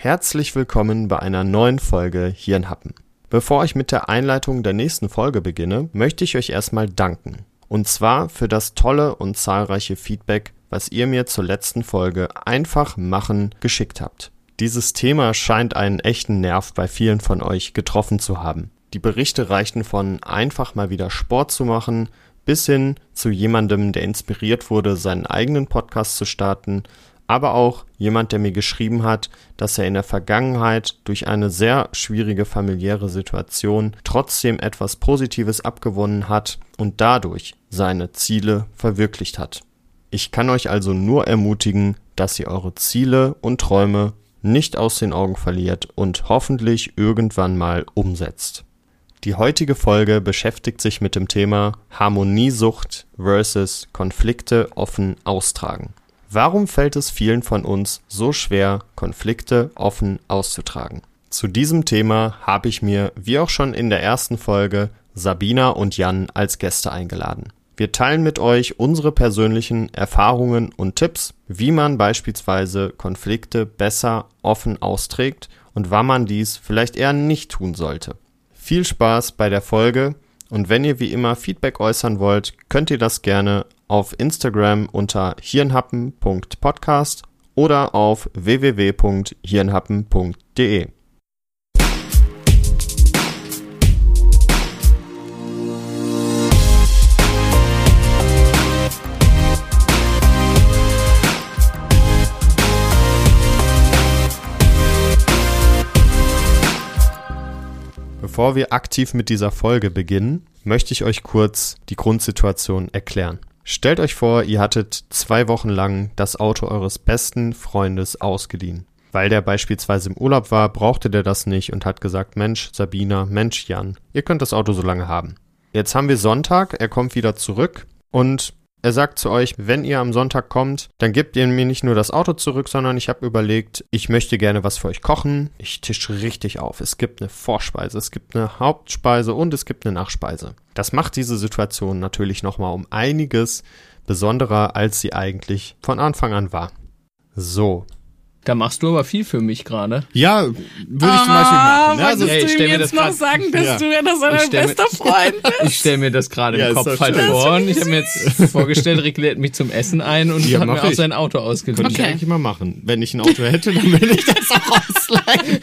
Herzlich willkommen bei einer neuen Folge hier in Happen. Bevor ich mit der Einleitung der nächsten Folge beginne, möchte ich euch erstmal danken. Und zwar für das tolle und zahlreiche Feedback, was ihr mir zur letzten Folge einfach machen geschickt habt. Dieses Thema scheint einen echten Nerv bei vielen von euch getroffen zu haben. Die Berichte reichten von einfach mal wieder Sport zu machen, bis hin zu jemandem, der inspiriert wurde, seinen eigenen Podcast zu starten, aber auch jemand, der mir geschrieben hat, dass er in der Vergangenheit durch eine sehr schwierige familiäre Situation trotzdem etwas Positives abgewonnen hat und dadurch seine Ziele verwirklicht hat. Ich kann euch also nur ermutigen, dass ihr eure Ziele und Träume nicht aus den Augen verliert und hoffentlich irgendwann mal umsetzt. Die heutige Folge beschäftigt sich mit dem Thema Harmoniesucht versus Konflikte offen austragen. Warum fällt es vielen von uns so schwer, Konflikte offen auszutragen? Zu diesem Thema habe ich mir, wie auch schon in der ersten Folge, Sabina und Jan als Gäste eingeladen. Wir teilen mit euch unsere persönlichen Erfahrungen und Tipps, wie man beispielsweise Konflikte besser offen austrägt und wann man dies vielleicht eher nicht tun sollte. Viel Spaß bei der Folge und wenn ihr wie immer Feedback äußern wollt, könnt ihr das gerne auf Instagram unter hirnhappen.podcast oder auf www.hirnhappen.de. Bevor wir aktiv mit dieser Folge beginnen, möchte ich euch kurz die Grundsituation erklären. Stellt euch vor, ihr hattet zwei Wochen lang das Auto eures besten Freundes ausgeliehen. Weil der beispielsweise im Urlaub war, brauchte der das nicht und hat gesagt, Mensch, Sabina, Mensch, Jan, ihr könnt das Auto so lange haben. Jetzt haben wir Sonntag, er kommt wieder zurück und er sagt zu euch, wenn ihr am Sonntag kommt, dann gebt ihr mir nicht nur das Auto zurück, sondern ich habe überlegt, ich möchte gerne was für euch kochen. Ich tische richtig auf. Es gibt eine Vorspeise, es gibt eine Hauptspeise und es gibt eine Nachspeise. Das macht diese Situation natürlich nochmal um einiges besonderer, als sie eigentlich von Anfang an war. So, da machst du aber viel für mich gerade. Ja, würde ich zum Beispiel machen. Ja, also, hey, du ihm jetzt noch sagen, dass ja. du ja das dein bester Freund bist? Ich stelle mir das gerade ja, im Kopf halt vor und ich habe mir jetzt vorgestellt, Rick lädt mich zum Essen ein und ja, hat mir auch sein Auto ausgeliehen. Könnte okay. ich eigentlich mal machen. Wenn ich ein Auto hätte, dann würde ich das auch ausleihen.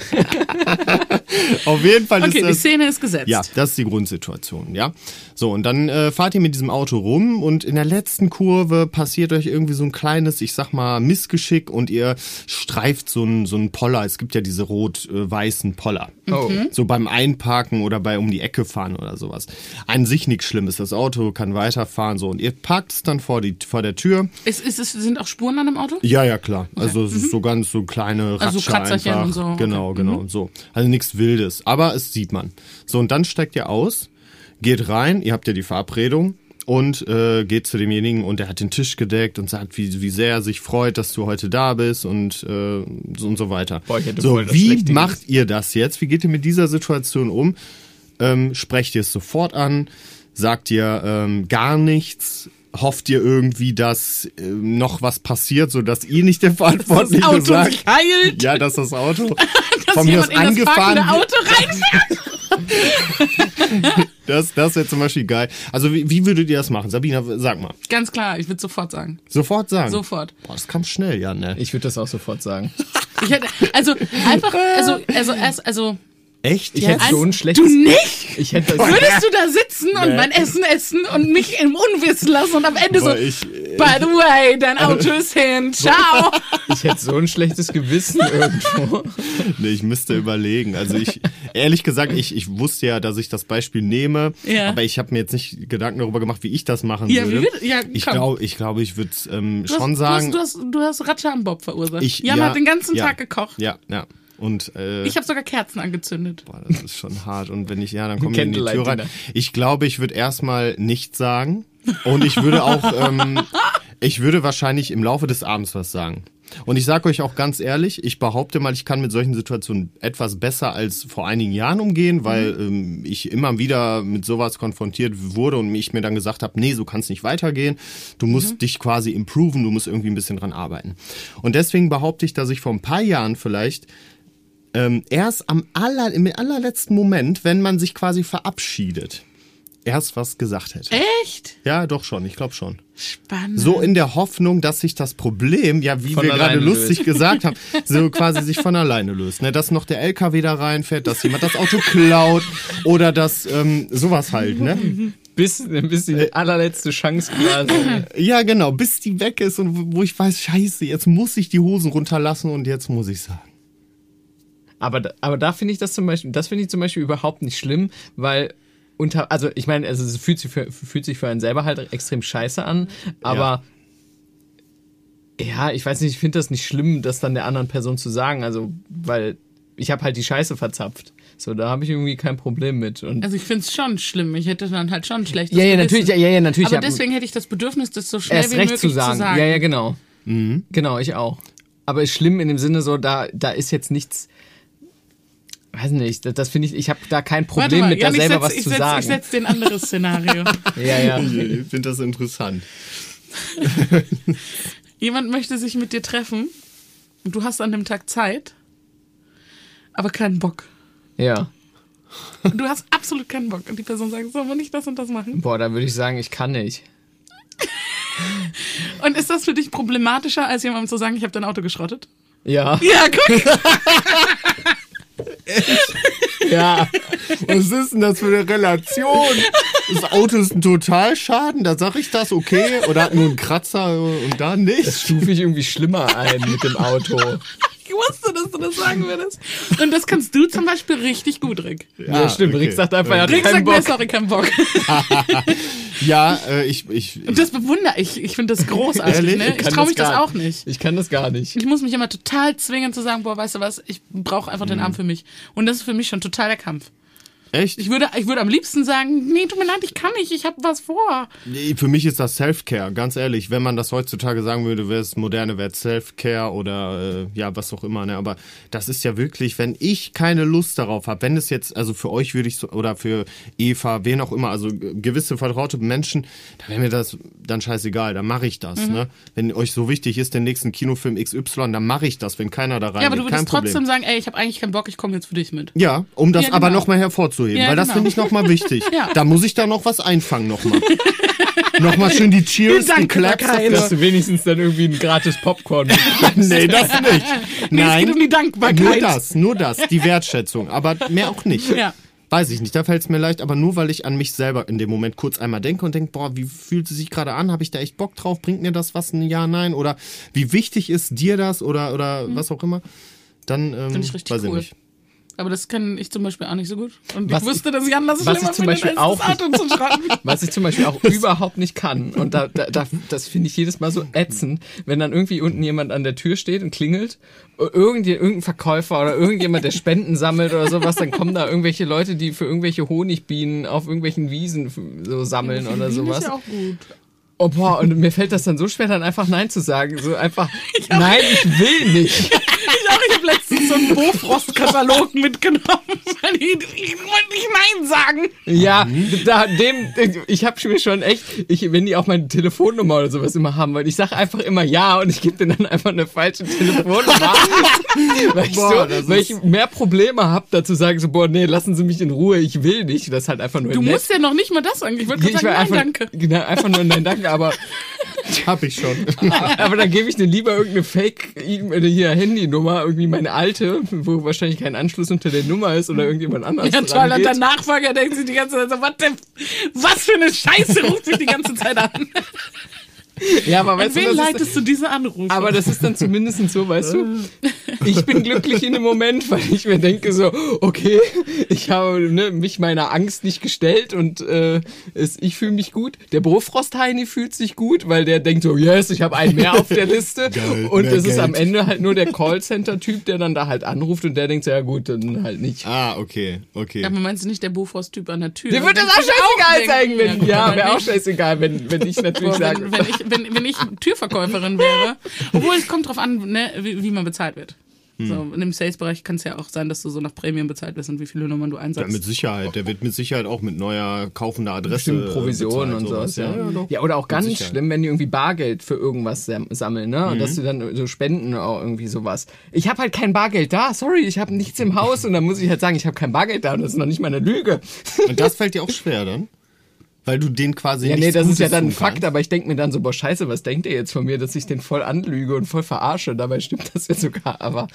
Auf jeden Fall okay, ist das... Okay, die Szene ist gesetzt. Ja, das ist die Grundsituation, ja. So, und dann äh, fahrt ihr mit diesem Auto rum und in der letzten Kurve passiert euch irgendwie so ein kleines, ich sag mal, Missgeschick und ihr streift so ein, so Poller. Es gibt ja diese rot-weißen Poller. Oh. Mhm. So beim Einparken oder bei um die Ecke fahren oder sowas. An sich nichts Schlimmes. Das Auto kann weiterfahren so und ihr parkt es dann vor, die, vor der Tür. Ist, ist, ist, sind auch Spuren an dem Auto? Ja, ja, klar. Okay. Also es ist mhm. so ganz so kleine Ratsche also so einfach. Und so. Genau, okay. genau, mhm. so. Also nichts Wildes. Aber es sieht man. So, und dann steigt ihr aus geht rein, ihr habt ja die Verabredung und äh, geht zu demjenigen und der hat den Tisch gedeckt und sagt, wie, wie sehr er sich freut, dass du heute da bist und äh, so und so weiter. Boah, so, wie macht ihr das jetzt? Wie geht ihr mit dieser Situation um? Ähm, sprecht ihr es sofort an? Sagt ihr ähm, gar nichts? Hofft ihr irgendwie, dass äh, noch was passiert, so dass ihr nicht der Verantwortliche seid? Das Auto sagt? sich heilt. Ja, dass das Auto dass von mir aus angefahren das Auto reinfährt. das das wäre zum Beispiel geil. Also wie, wie würdet ihr das machen? Sabina, sag mal. Ganz klar, ich würde sofort sagen. Sofort sagen? Sofort. Boah, das kam schnell, ja, ne? Ich würde das auch sofort sagen. Ich hätte, also einfach, also, also erst, also Echt? Ich yes. hätte so ein schlechtes. Du nicht? Ich hätte Würdest du da sitzen nee. und mein Essen essen und mich im Unwissen lassen und am Ende Boah, so, ich, by the way, dein Auto ist hin, ciao. Ich hätte so ein schlechtes Gewissen irgendwo. Nee, ich müsste überlegen. Also ich, ehrlich gesagt, ich, ich wusste ja, dass ich das Beispiel nehme, ja. aber ich habe mir jetzt nicht Gedanken darüber gemacht, wie ich das machen ja, würde. Wie, ja, ich glaube, ich, glaub, ich würde ähm, schon hast, sagen. Du hast, du hast, du hast Ratsche am Bob verursacht. Ich, Jan ja, hat den ganzen Tag gekocht. Ja, ja. Und, äh, ich habe sogar Kerzen angezündet. Boah, das ist schon hart. Und wenn ich, ja, dann kommen wir in die Tür rein. Ich glaube, ich würde erstmal nichts sagen. Und ich würde auch, ähm, ich würde wahrscheinlich im Laufe des Abends was sagen. Und ich sage euch auch ganz ehrlich, ich behaupte mal, ich kann mit solchen Situationen etwas besser als vor einigen Jahren umgehen, weil mhm. ähm, ich immer wieder mit sowas konfrontiert wurde und ich mir dann gesagt habe, nee, so kann es nicht weitergehen. Du musst mhm. dich quasi improven, du musst irgendwie ein bisschen dran arbeiten. Und deswegen behaupte ich, dass ich vor ein paar Jahren vielleicht ähm, erst am aller, im allerletzten Moment, wenn man sich quasi verabschiedet, erst was gesagt hätte. Echt? Ja, doch schon, ich glaube schon. Spannend. So in der Hoffnung, dass sich das Problem, ja, wie von wir gerade lustig löst. gesagt haben, so quasi sich von alleine löst. Ne? Dass noch der LKW da reinfährt, dass jemand das Auto klaut oder dass ähm, sowas halt, ne? Bis, bis die äh, allerletzte Chance quasi. Ja, genau, bis die weg ist und wo ich weiß, scheiße, jetzt muss ich die Hosen runterlassen und jetzt muss ich sagen. Aber, aber da finde ich das zum Beispiel, das finde ich zum Beispiel überhaupt nicht schlimm, weil unter, also ich meine, also es fühlt sich für, fühlt sich für einen selber halt extrem scheiße an, aber ja, ja ich weiß nicht, ich finde das nicht schlimm, das dann der anderen Person zu sagen, also weil ich habe halt die Scheiße verzapft. So, da habe ich irgendwie kein Problem mit. Und also ich finde es schon schlimm. Ich hätte dann halt schon schlecht. Ja, ja, natürlich, ja, ja, natürlich. Aber deswegen hätte ich das Bedürfnis, das so schnell wie möglich zu sagen. zu sagen. Ja, ja, genau. Mhm. Genau, ich auch. Aber ist schlimm in dem Sinne so, da, da ist jetzt nichts weiß nicht, das, das finde ich, ich habe da kein Problem mal, mit, ja, da selber setz, was zu setz, sagen. Ich setze ein anderes Szenario. ja, ja. Ich finde das interessant. Jemand möchte sich mit dir treffen und du hast an dem Tag Zeit, aber keinen Bock. Ja. Und du hast absolut keinen Bock und die Person sagt, sollen wir nicht das und das machen? Boah, dann würde ich sagen, ich kann nicht. und ist das für dich problematischer, als jemandem zu sagen, ich habe dein Auto geschrottet? Ja. Ja, guck. Ja. Was ist denn das für eine Relation? Das Auto ist ein Totalschaden, da sag ich das, okay? Oder hat nur einen Kratzer und da nicht? Das stufe ich irgendwie schlimmer ein mit dem Auto. Ich wusste, dass du das sagen würdest. Und das kannst du zum Beispiel richtig gut, Rick. Ja, ja stimmt. Okay. Rick sagt einfach, ja, Rick keinen sagt, Bock. Nee, sorry, keinen Bock. ja, äh, ich, ich, Und das bewundere ich. Ich finde das großartig. Ne? Ich, ich traue mich das, das auch nicht. Ich kann das gar nicht. Ich muss mich immer total zwingen zu sagen, boah, weißt du was, ich brauche einfach mhm. den Arm für mich. Und das ist für mich schon total der Kampf. Echt? Ich würde, ich würde am liebsten sagen, nee, tut mir leid, ich kann nicht, ich habe was vor. Nee, für mich ist das Self-Care, ganz ehrlich. Wenn man das heutzutage sagen würde, wäre es moderne, wäre Self-Care oder äh, ja, was auch immer. Ne? Aber das ist ja wirklich, wenn ich keine Lust darauf habe, wenn es jetzt, also für euch würde ich so, oder für Eva, wen auch immer, also gewisse vertraute Menschen, da wäre mir das dann scheißegal, dann mache ich das. Mhm. Ne? Wenn euch so wichtig ist, den nächsten Kinofilm XY, dann mache ich das, wenn keiner da rein Ja, aber du würdest trotzdem sagen, ey, ich habe eigentlich keinen Bock, ich komme jetzt für dich mit. Ja, um das ja, genau. aber nochmal hervorzuheben hervorzuheben, ja, weil das genau. finde ich nochmal wichtig. ja. Da muss ich da noch was einfangen nochmal. nochmal schön die Cheers, die Claps. Dass du wenigstens dann irgendwie ein gratis Popcorn Nee, das nicht. Nee, Nein, es geht um die Dankbarkeit. Nur das, nur das, die Wertschätzung, aber mehr auch nicht. Ja. Weiß ich nicht, da fällt es mir leicht, aber nur weil ich an mich selber in dem Moment kurz einmal denke und denke, boah, wie fühlt es sich gerade an? Habe ich da echt Bock drauf? Bringt mir das was? Ein Ja, nein? Oder wie wichtig ist dir das? Oder, oder mhm. was auch immer? Dann ähm, ich weiß cool. ich nicht. Aber das kenne ich zum Beispiel auch nicht so gut. Und was ich wusste, dass ich anders was ich zum Beispiel auch, Was ich zum Beispiel auch überhaupt nicht kann. Und da, da, da das finde ich jedes Mal so ätzend, wenn dann irgendwie unten jemand an der Tür steht und klingelt. Irgend, irgendein Verkäufer oder irgendjemand, der Spenden sammelt oder sowas, dann kommen da irgendwelche Leute, die für irgendwelche Honigbienen auf irgendwelchen Wiesen so sammeln oder sowas. Ist ja auch gut. Oh boah, und mir fällt das dann so schwer, dann einfach Nein zu sagen. So einfach, ich nein, ich will nicht. ich auch, ich habe letztens so einen Bofrost-Katalog mitgenommen, weil ich, ich wollte nicht Nein sagen. Ja, da, dem, ich habe mir schon echt, ich, wenn die auch meine Telefonnummer oder sowas immer haben wollen, ich sage einfach immer ja und ich gebe denen dann einfach eine falsche Telefonnummer. weil, ich boah, so, weil ich mehr Probleme habe, dazu sagen so, boah, nee, lassen Sie mich in Ruhe, ich will nicht. Das ist halt einfach nur Du nett. musst ja noch nicht mal das sagen. Ich würde sagen, nein, einfach, danke. Genau, einfach nur nein, danke aber. Hab ich schon. aber dann gebe ich dir lieber irgendeine Fake hier Handynummer, irgendwie meine alte, wo wahrscheinlich kein Anschluss unter der Nummer ist oder irgendjemand anders. Ja, toll. Und der Nachfolger denkt sich die ganze Zeit so, was, was für eine Scheiße ruft sich die ganze Zeit an. Ja, aber weißt An wen du, leitest ist, du diese Anrufe? Aber das ist dann zumindest so, weißt du, ich bin glücklich in dem Moment, weil ich mir denke so, okay, ich habe ne, mich meiner Angst nicht gestellt und äh, es, ich fühle mich gut. Der Bofrost-Heini fühlt sich gut, weil der denkt so, yes, ich habe einen mehr auf der Liste. Geil, und es ist am Ende halt nur der Callcenter-Typ, der dann da halt anruft und der denkt so, ja gut, dann halt nicht. Ah, okay, okay. Aber meinst du nicht der Bofrost-Typ an der Tür? Der würde das auch scheißegal sein, wenn, ja, wäre auch scheißegal, wenn, wenn ich natürlich sage. Wenn, wenn, ich, wenn, wenn ich Türverkäuferin wäre. Obwohl es kommt drauf an, ne, wie, wie man bezahlt wird. Hm. So, in dem Sales-Bereich kann es ja auch sein, dass du so nach Prämien bezahlt wirst und wie viele Nummern du einsetzt. Ja, mit Sicherheit. Der wird mit Sicherheit auch mit neuer kaufender Adresse. Bestimmt Provision und sowas. Ja. Ja, ja, oder auch ganz Sicherheit. schlimm, wenn die irgendwie Bargeld für irgendwas sammeln, ne? Und mhm. dass du dann so spenden auch irgendwie sowas. Ich habe halt kein Bargeld da, sorry, ich habe nichts im Haus und dann muss ich halt sagen, ich habe kein Bargeld da und das ist noch nicht meine Lüge. Und das fällt dir auch schwer dann? Weil du den quasi Ja, nee, das Gutes ist ja dann ein Fakt, aber ich denke mir dann so, boah, scheiße, was denkt ihr jetzt von mir, dass ich den voll anlüge und voll verarsche? Dabei stimmt das ja sogar, aber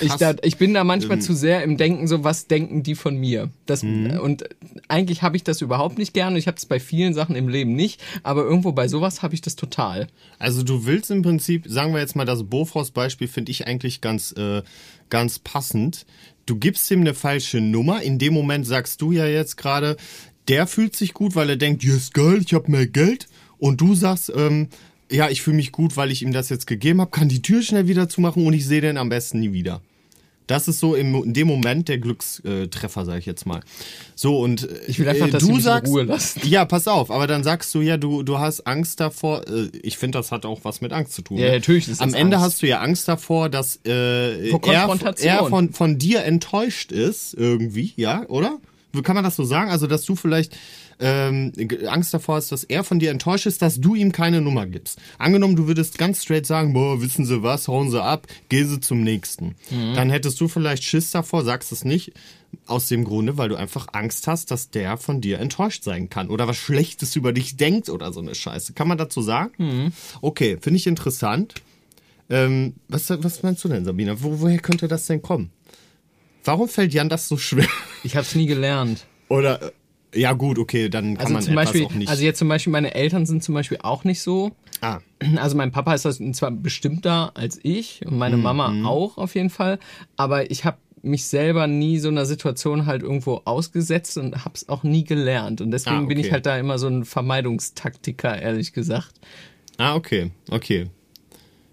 ich, da, ich bin da manchmal ähm. zu sehr im Denken, so was denken die von mir. Das, mhm. Und eigentlich habe ich das überhaupt nicht gerne. Ich habe es bei vielen Sachen im Leben nicht, aber irgendwo bei sowas habe ich das total. Also du willst im Prinzip, sagen wir jetzt mal das Bofrost-Beispiel, finde ich eigentlich ganz, äh, ganz passend. Du gibst ihm eine falsche Nummer. In dem Moment sagst du ja jetzt gerade, der fühlt sich gut, weil er denkt, yes, geil, ich habe mehr Geld. Und du sagst, ähm, ja, ich fühle mich gut, weil ich ihm das jetzt gegeben habe, kann die Tür schnell wieder zumachen und ich sehe den am besten nie wieder. Das ist so im, in dem Moment der Glückstreffer, sage ich jetzt mal. So und ich will einfach, äh, dass du sagst, in Ruhe lassen. Ja, pass auf. Aber dann sagst du ja, du du hast Angst davor. Äh, ich finde, das hat auch was mit Angst zu tun. Ja, ne? natürlich. Ist Am Ende Angst. hast du ja Angst davor, dass äh, er, er von von dir enttäuscht ist irgendwie, ja, oder? Kann man das so sagen? Also, dass du vielleicht ähm, Angst davor hast, dass er von dir enttäuscht ist, dass du ihm keine Nummer gibst. Angenommen, du würdest ganz straight sagen, boah, wissen Sie was, hauen Sie ab, gehen Sie zum nächsten. Mhm. Dann hättest du vielleicht Schiss davor, sagst es nicht, aus dem Grunde, weil du einfach Angst hast, dass der von dir enttäuscht sein kann oder was Schlechtes über dich denkt oder so eine Scheiße. Kann man dazu sagen? Mhm. Okay, finde ich interessant. Ähm, was, was meinst du denn, Sabina? Wo, woher könnte das denn kommen? Warum fällt Jan das so schwer? Ich habe es nie gelernt. Oder ja gut, okay, dann kann also man zum etwas Beispiel, auch nicht. Also jetzt zum Beispiel meine Eltern sind zum Beispiel auch nicht so. Ah. Also mein Papa ist das zwar bestimmter als ich und meine mhm. Mama auch auf jeden Fall, aber ich habe mich selber nie so einer Situation halt irgendwo ausgesetzt und hab's auch nie gelernt und deswegen ah, okay. bin ich halt da immer so ein Vermeidungstaktiker ehrlich gesagt. Ah okay, okay.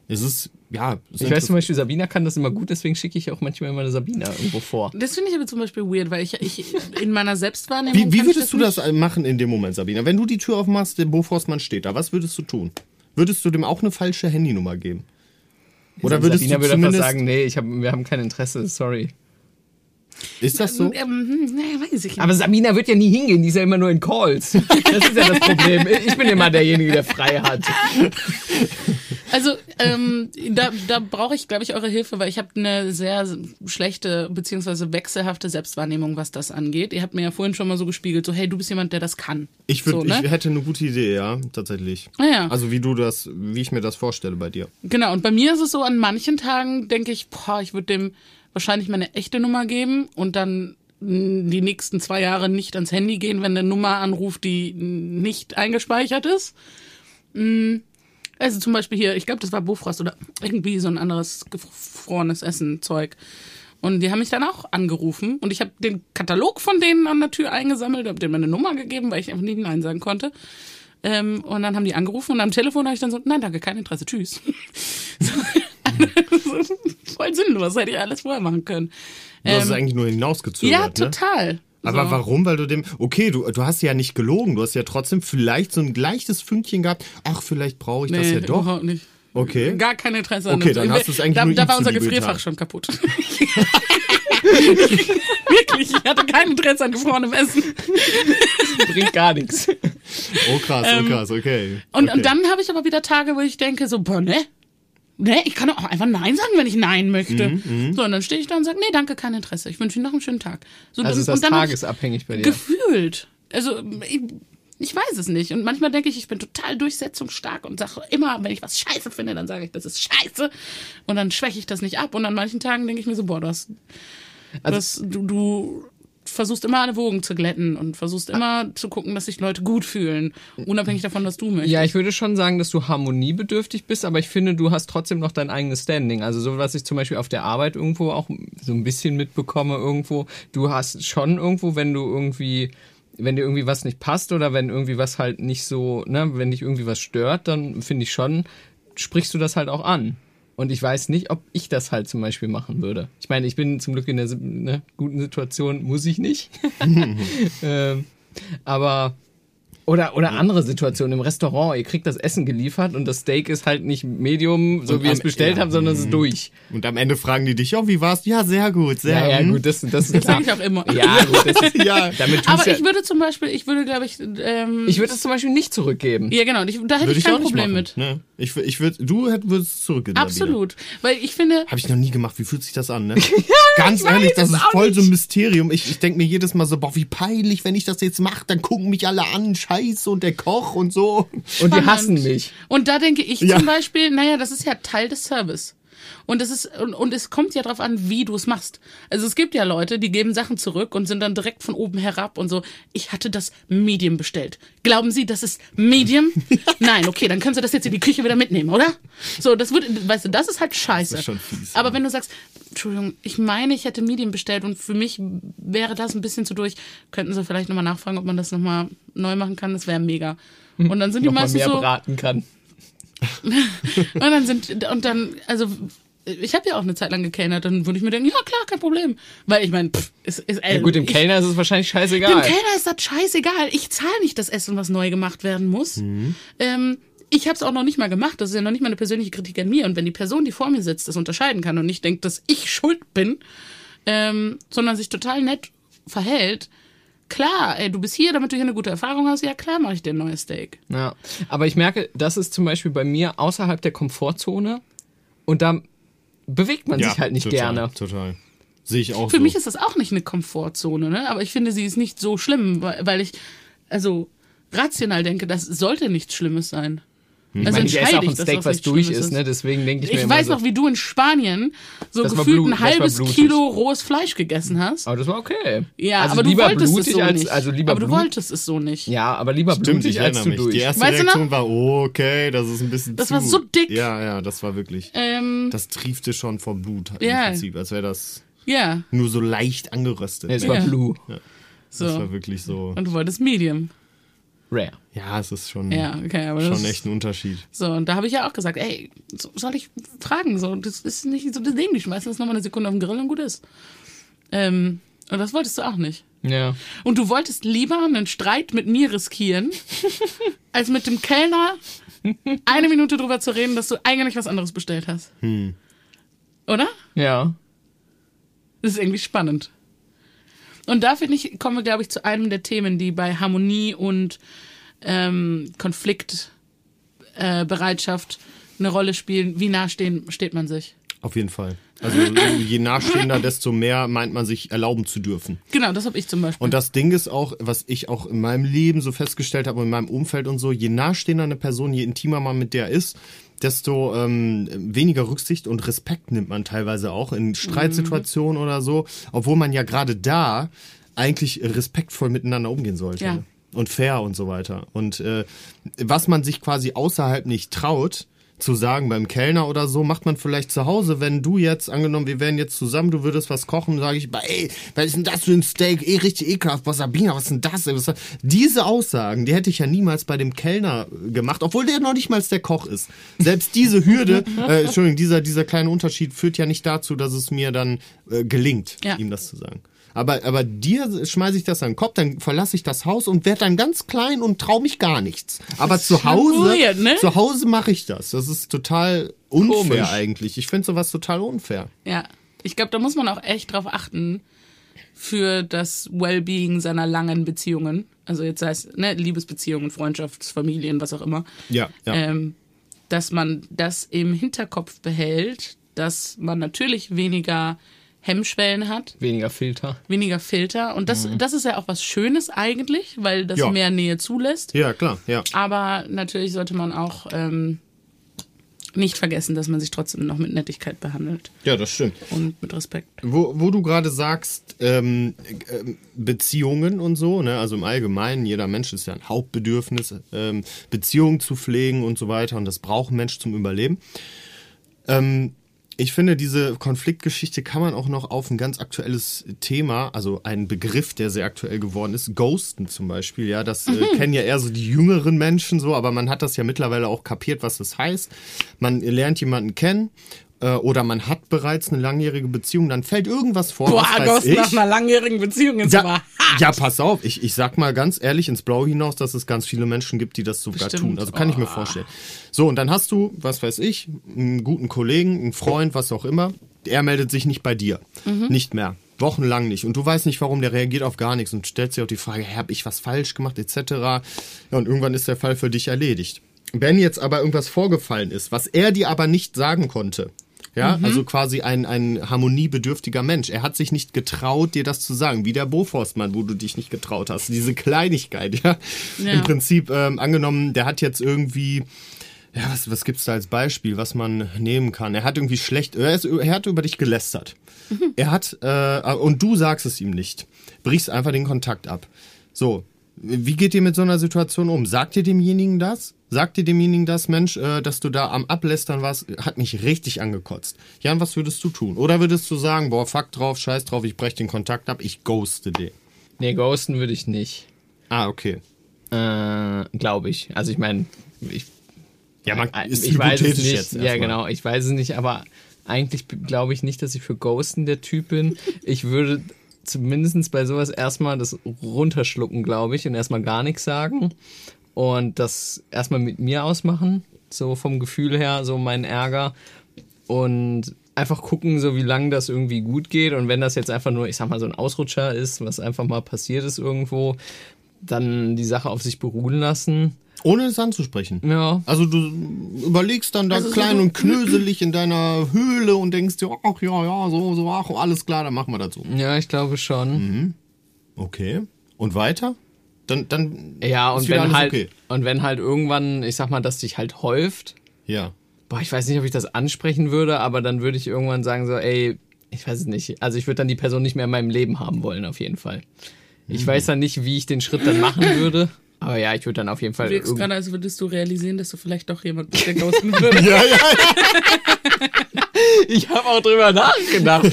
Es ist ja. Ich weiß zum Beispiel, Sabina kann das immer gut, deswegen schicke ich auch manchmal immer eine Sabina irgendwo vor. Das finde ich aber zum Beispiel weird, weil ich, ich in meiner Selbstwahrnehmung. Wie, wie würdest du das machen in dem Moment, Sabina? Wenn du die Tür aufmachst, der Boforstmann steht da, was würdest du tun? Würdest du dem auch eine falsche Handynummer geben? Oder würdest Sabina du würde einfach sagen, nee, ich hab, wir haben kein Interesse, sorry. Ist das so? Ähm, ähm, naja, weiß ich nicht. Aber Sabina wird ja nie hingehen, die ist ja immer nur in Calls. Das ist ja das Problem. Ich bin immer derjenige, der frei hat. Also ähm, da, da brauche ich, glaube ich, eure Hilfe, weil ich habe eine sehr schlechte beziehungsweise wechselhafte Selbstwahrnehmung, was das angeht. Ihr habt mir ja vorhin schon mal so gespiegelt, so hey, du bist jemand, der das kann. Ich, würd, so, ne? ich hätte eine gute Idee, ja, tatsächlich. Ah, ja. Also wie du das, wie ich mir das vorstelle bei dir. Genau, und bei mir ist es so, an manchen Tagen denke ich, boah, ich würde dem wahrscheinlich meine echte Nummer geben und dann die nächsten zwei Jahre nicht ans Handy gehen, wenn eine Nummer anruft, die nicht eingespeichert ist. Mm, also zum Beispiel hier, ich glaube, das war Bofrost oder irgendwie so ein anderes gefrorenes Essen-Zeug. Und die haben mich dann auch angerufen und ich habe den Katalog von denen an der Tür eingesammelt, habe denen meine Nummer gegeben, weil ich einfach nicht Nein sagen konnte. Ähm, und dann haben die angerufen und am Telefon habe ich dann so, nein, danke, kein Interesse, tschüss. Voll sinnlos, hätte ich alles vorher machen können. Du hast es ähm, eigentlich nur hinausgezögert, Ja, total. Ne? Aber so. warum? Weil du dem, okay, du, du hast ja nicht gelogen, du hast ja trotzdem vielleicht so ein leichtes Fünkchen gehabt, ach, vielleicht brauche ich nee, das ja doch. Überhaupt nicht. Okay. Gar kein Interesse an Okay, dann hast du es eigentlich da, nur Da war unser Gefrierfach schon kaputt. Wirklich, ich hatte kein Interesse an gefrorenem Essen. Bringt gar nichts. Oh krass, oh ähm, krass, okay. Und, okay. und dann habe ich aber wieder Tage, wo ich denke, so, boah, ne? Ne, ich kann auch einfach Nein sagen, wenn ich Nein möchte. Mhm, mhm. so, und dann stehe ich da und sage, nee, danke, kein Interesse. Ich wünsche Ihnen noch einen schönen Tag. So, also ist das tagesabhängig bei dir? Gefühlt. Also, ich, ich weiß es nicht. Und manchmal denke ich, ich bin total durchsetzungsstark und sage immer, wenn ich was scheiße finde, dann sage ich, das ist scheiße. Und dann schwäche ich das nicht ab. Und an manchen Tagen denke ich mir so, boah, das, also, das, du, du versuchst immer alle Wogen zu glätten und versuchst immer zu gucken, dass sich Leute gut fühlen, unabhängig davon, was du möchtest. Ja, ich würde schon sagen, dass du harmoniebedürftig bist, aber ich finde, du hast trotzdem noch dein eigenes Standing. Also so, was ich zum Beispiel auf der Arbeit irgendwo auch so ein bisschen mitbekomme irgendwo, du hast schon irgendwo, wenn du irgendwie wenn dir irgendwie was nicht passt oder wenn irgendwie was halt nicht so, ne, wenn dich irgendwie was stört, dann finde ich schon, sprichst du das halt auch an. Und ich weiß nicht, ob ich das halt zum Beispiel machen würde. Ich meine, ich bin zum Glück in der ne, guten Situation, muss ich nicht. ähm, aber Oder, oder andere Situationen im Restaurant. Ihr kriegt das Essen geliefert und das Steak ist halt nicht Medium, so Und wie ihr es bestellt ja, habt, sondern es ist mhm. durch. Und am Ende fragen die dich, oh, wie war's? Ja, sehr gut, sehr Ja, ja, hm. gut, das, das Das sage ich auch immer. Ja, gut, das ist, Ja. damit Aber ja, ich würde zum Beispiel, ich würde, glaube ich, ähm, ich würde es zum Beispiel nicht zurückgeben. ja genau, ich, da hätte Würde ich ich auch kein nicht Problem mit. Ne? Ich, ich würd, du hätt- würdest es zurückgeben. Absolut, weil ich finde, Habe ich noch nie gemacht. Wie fühlt sich das an, ne? Ganz ehrlich, das es ist voll nicht. so ein Mysterium. Ich, ich denke mir jedes Mal so, boah, wie peinlich, wenn ich das jetzt mache, dann gucken mich alle an, scheiße und der Koch und so. Und die spannend. hassen mich. Und da denke ich Ja. zum Beispiel, naja, das ist ja Teil des Service. Und es ist, und, und es kommt ja drauf an, wie du es machst. Also es gibt ja Leute, die geben Sachen zurück und sind dann direkt von oben herab und so, ich hatte das Medium bestellt. Glauben Sie, das ist Medium? Nein, okay, dann können Sie das jetzt in die Küche wieder mitnehmen, oder? So, das wird, weißt du, das ist halt scheiße. Das ist schon fies, Aber wenn du sagst, Entschuldigung, ich meine, ich hätte Medium bestellt und für mich wäre das ein bisschen zu durch, könnten Sie vielleicht nochmal nachfragen, ob man das nochmal neu machen kann, das wäre mega. Und dann sind die meistens mehr so, braten kann. Und dann sind, und dann, also, ich habe ja auch eine Zeit lang gekellnert, dann würde ich mir denken, ja klar, kein Problem. Weil ich meine, ist, ist, äh, Ja, gut, dem ich, Kellner ist es wahrscheinlich Dem scheißegal. Kellner ist das scheißegal. Ich zahle nicht das Essen, was neu gemacht werden muss. Mhm. Ähm, ich habe es auch noch nicht mal gemacht. Das ist ja noch nicht mal eine persönliche Kritik an mir. Und wenn die Person, die vor mir sitzt, das unterscheiden kann und nicht denkt, dass ich schuld bin, ähm, sondern sich total nett verhält, klar, ey, du bist hier, damit du hier eine gute Erfahrung hast. Ja, klar, mache ich dir ein neues Steak. Ja, aber ich merke, das ist zum Beispiel bei mir außerhalb der Komfortzone und da bewegt man sich halt nicht total, gerne. Total. Sehe ich auch Für so. mich ist das auch nicht eine Komfortzone, ne? Aber ich finde, sie ist nicht so schlimm, weil, weil ich, also rational denke, das sollte nichts Schlimmes sein. Ich Also meine, ich esse auch ein Steak, das was durch ist, ne? Deswegen denke ich, mir Ich immer weiß so, noch, wie du in Spanien so gefühlt blut- ein halbes. Kilo rohes Fleisch gegessen hast. Aber das war okay. Ja, also aber du lieber wolltest blutig es so als, nicht. also lieber aber du Blut. wolltest es so nicht. Ja, aber lieber Stimmt, ich blutig als zu mich. durch. Die erste Weißt? Reaktion war, oh, okay, das ist ein bisschen Das zu. war so dick. Ja, ja, das war wirklich. Ähm, Das triefte schon vor Blut im Prinzip, als wäre das ja, nur so leicht angeröstet. Nee, es war blue. Das war wirklich so. Und du wolltest Medium. Rare. Ja, es ist schon, Ja, okay, aber schon echt ein Unterschied. So, und da habe ich ja auch gesagt, ey, so, soll ich fragen? So, das ist nicht so das Ding. Die schmeißen das nochmal eine Sekunde auf den Grill und gut ist. Ähm, und das wolltest du auch nicht. Ja. Und du wolltest lieber einen Streit mit mir riskieren, als mit dem Kellner eine Minute drüber zu reden, dass du eigentlich was anderes bestellt hast. Oder? Ja. Das ist irgendwie spannend. Und da finde ich, kommen wir, glaube ich, zu einem der Themen, die bei Harmonie und ähm, Konfliktbereitschaft äh, eine Rolle spielen. Wie nah stehen, steht man sich? Auf jeden Fall. Also je nahestehender, desto mehr meint man sich erlauben zu dürfen. Genau, das habe ich zum Beispiel. Und das Ding ist auch, was ich auch in meinem Leben so festgestellt habe und in meinem Umfeld und so, je nahestehender eine Person, je intimer man mit der ist, desto ähm, weniger Rücksicht und Respekt nimmt man teilweise auch in Streitsituationen oder so, obwohl man ja gerade da eigentlich respektvoll miteinander umgehen sollte. Ja. Und fair und so weiter. Und äh, was man sich quasi außerhalb nicht traut, zu sagen beim Kellner oder so, macht man vielleicht zu Hause, wenn du jetzt, angenommen, wir wären jetzt zusammen, du würdest was kochen, sage ich, ey, was ist denn das für ein Steak? Eh, richtig ekelhaft, boah, Sabina, was ist denn das? Was, diese Aussagen, die hätte ich ja niemals bei dem Kellner gemacht, obwohl der noch nicht mal der Koch ist. Selbst diese Hürde, äh, Entschuldigung, dieser, dieser kleine Unterschied führt ja nicht dazu, dass es mir dann äh, gelingt, Ja. ihm das zu sagen. Aber, aber dir schmeiße ich das an den Kopf, dann verlasse ich das Haus und werde dann ganz klein und trau mich gar nichts. Aber zu Hause, weird, ne? zu Hause mache ich das. Das ist total unfair Komisch. eigentlich. Ich finde sowas total unfair. Ja, ich glaube, da muss man auch echt drauf achten für das Wellbeing seiner langen Beziehungen. Also jetzt sei es ne, Liebesbeziehungen, Freundschaftsfamilien, was auch immer. Ja, ja. Ähm, dass man das im Hinterkopf behält, dass man natürlich weniger Hemmschwellen hat, Weniger Filter. weniger Filter. Und das, das ist ja auch was Schönes eigentlich, weil das Ja. mehr Nähe zulässt. ja, klar, ja. Aber natürlich sollte man auch ähm, nicht vergessen, dass man sich trotzdem noch mit Nettigkeit behandelt Ja, das stimmt. und mit Respekt. Wo, wo du gerade sagst, ähm, ähm, Beziehungen und so, ne, also im Allgemeinen, jeder Mensch ist ja ein Hauptbedürfnis, ähm, Beziehungen zu pflegen und so weiter und das braucht ein Mensch zum Überleben. Ähm, ich finde, diese Konfliktgeschichte kann man auch noch auf ein ganz aktuelles Thema, also einen Begriff, der sehr aktuell geworden ist, Ghosten zum Beispiel. Ja, das äh, kennen ja eher so die jüngeren Menschen so, aber man hat das ja mittlerweile auch kapiert, was das heißt. Man lernt jemanden kennen äh, oder man hat bereits eine langjährige Beziehung, dann fällt irgendwas vor. Boah, Ghost nach einer langjährigen Beziehung ist aber Ja, ja, pass auf, ich, ich sag mal ganz ehrlich ins Blaue hinaus, dass es ganz viele Menschen gibt, die das sogar Bestimmt. tun. Also kann ich mir vorstellen. So, und dann hast du, was weiß ich, einen guten Kollegen, einen Freund, was auch immer, er meldet sich nicht bei dir. Nicht mehr. Wochenlang nicht. Und du weißt nicht, warum, der reagiert auf gar nichts und stellst dir auch die Frage, habe ich was falsch gemacht, etc. Ja, und irgendwann ist der Fall für dich erledigt. Wenn jetzt aber irgendwas vorgefallen ist, was er dir aber nicht sagen konnte, ja, also quasi ein, ein harmoniebedürftiger Mensch. Er hat sich nicht getraut, dir das zu sagen, wie der Boforstmann, wo du dich nicht getraut hast. Diese Kleinigkeit, ja. Ja. Im Prinzip, ähm, angenommen, der hat jetzt irgendwie, ja, was, was gibt's da als Beispiel, was man nehmen kann? Er hat irgendwie schlecht, er, ist, er hat über dich gelästert. Er hat, äh, und du sagst es ihm nicht. Brichst einfach den Kontakt ab. So, wie geht ihr mit so einer Situation um? Sagt ihr demjenigen das? Sagt ihr demjenigen das, Mensch, äh, dass du da am Ablästern warst, hat mich richtig angekotzt. Jan, was würdest du tun? Oder würdest du sagen, boah, fuck drauf, scheiß drauf, ich brech den Kontakt ab, ich ghoste den? Nee, ghosten würde ich nicht. Ah, okay. Äh, Glaube ich. Also ich meine, ich, Ja, man äh, ist ich weiß es nicht. jetzt ja, genau. Ich weiß es nicht, aber eigentlich glaube ich nicht, dass ich für Ghosten der Typ bin. Ich würde zumindest bei sowas erstmal das runterschlucken, glaube ich, und erstmal gar nichts sagen und das erstmal mit mir ausmachen, so vom Gefühl her, so mein Ärger und einfach gucken, so wie lange das irgendwie gut geht und wenn das jetzt einfach nur, ich sag mal, so ein Ausrutscher ist, was einfach mal passiert ist irgendwo, dann die Sache auf sich beruhen lassen. Ohne es anzusprechen. Ja, Also du überlegst dann da Also so klein du- und knöselig in deiner Höhle und denkst dir, ach ja, ja, so, so, ach, alles klar, dann machen wir das so. ja, ich glaube schon. Okay. Und weiter? Dann, dann Ja, und wenn halt, okay. und wenn halt irgendwann, ich sag mal, dass dich halt häuft, Ja. boah, ich weiß nicht, ob ich das ansprechen würde, aber dann würde ich irgendwann sagen so, ey, ich weiß es nicht. Also ich würde dann die Person nicht mehr in meinem Leben haben wollen, auf jeden Fall. Ich weiß dann nicht, wie ich den Schritt dann machen würde, aber ja, ich würde dann auf jeden Fall Du wirkst gerade, als würdest du realisieren, dass du vielleicht doch jemand bist, der ghosten würde. Ja, ja, Ich habe auch drüber nachgedacht.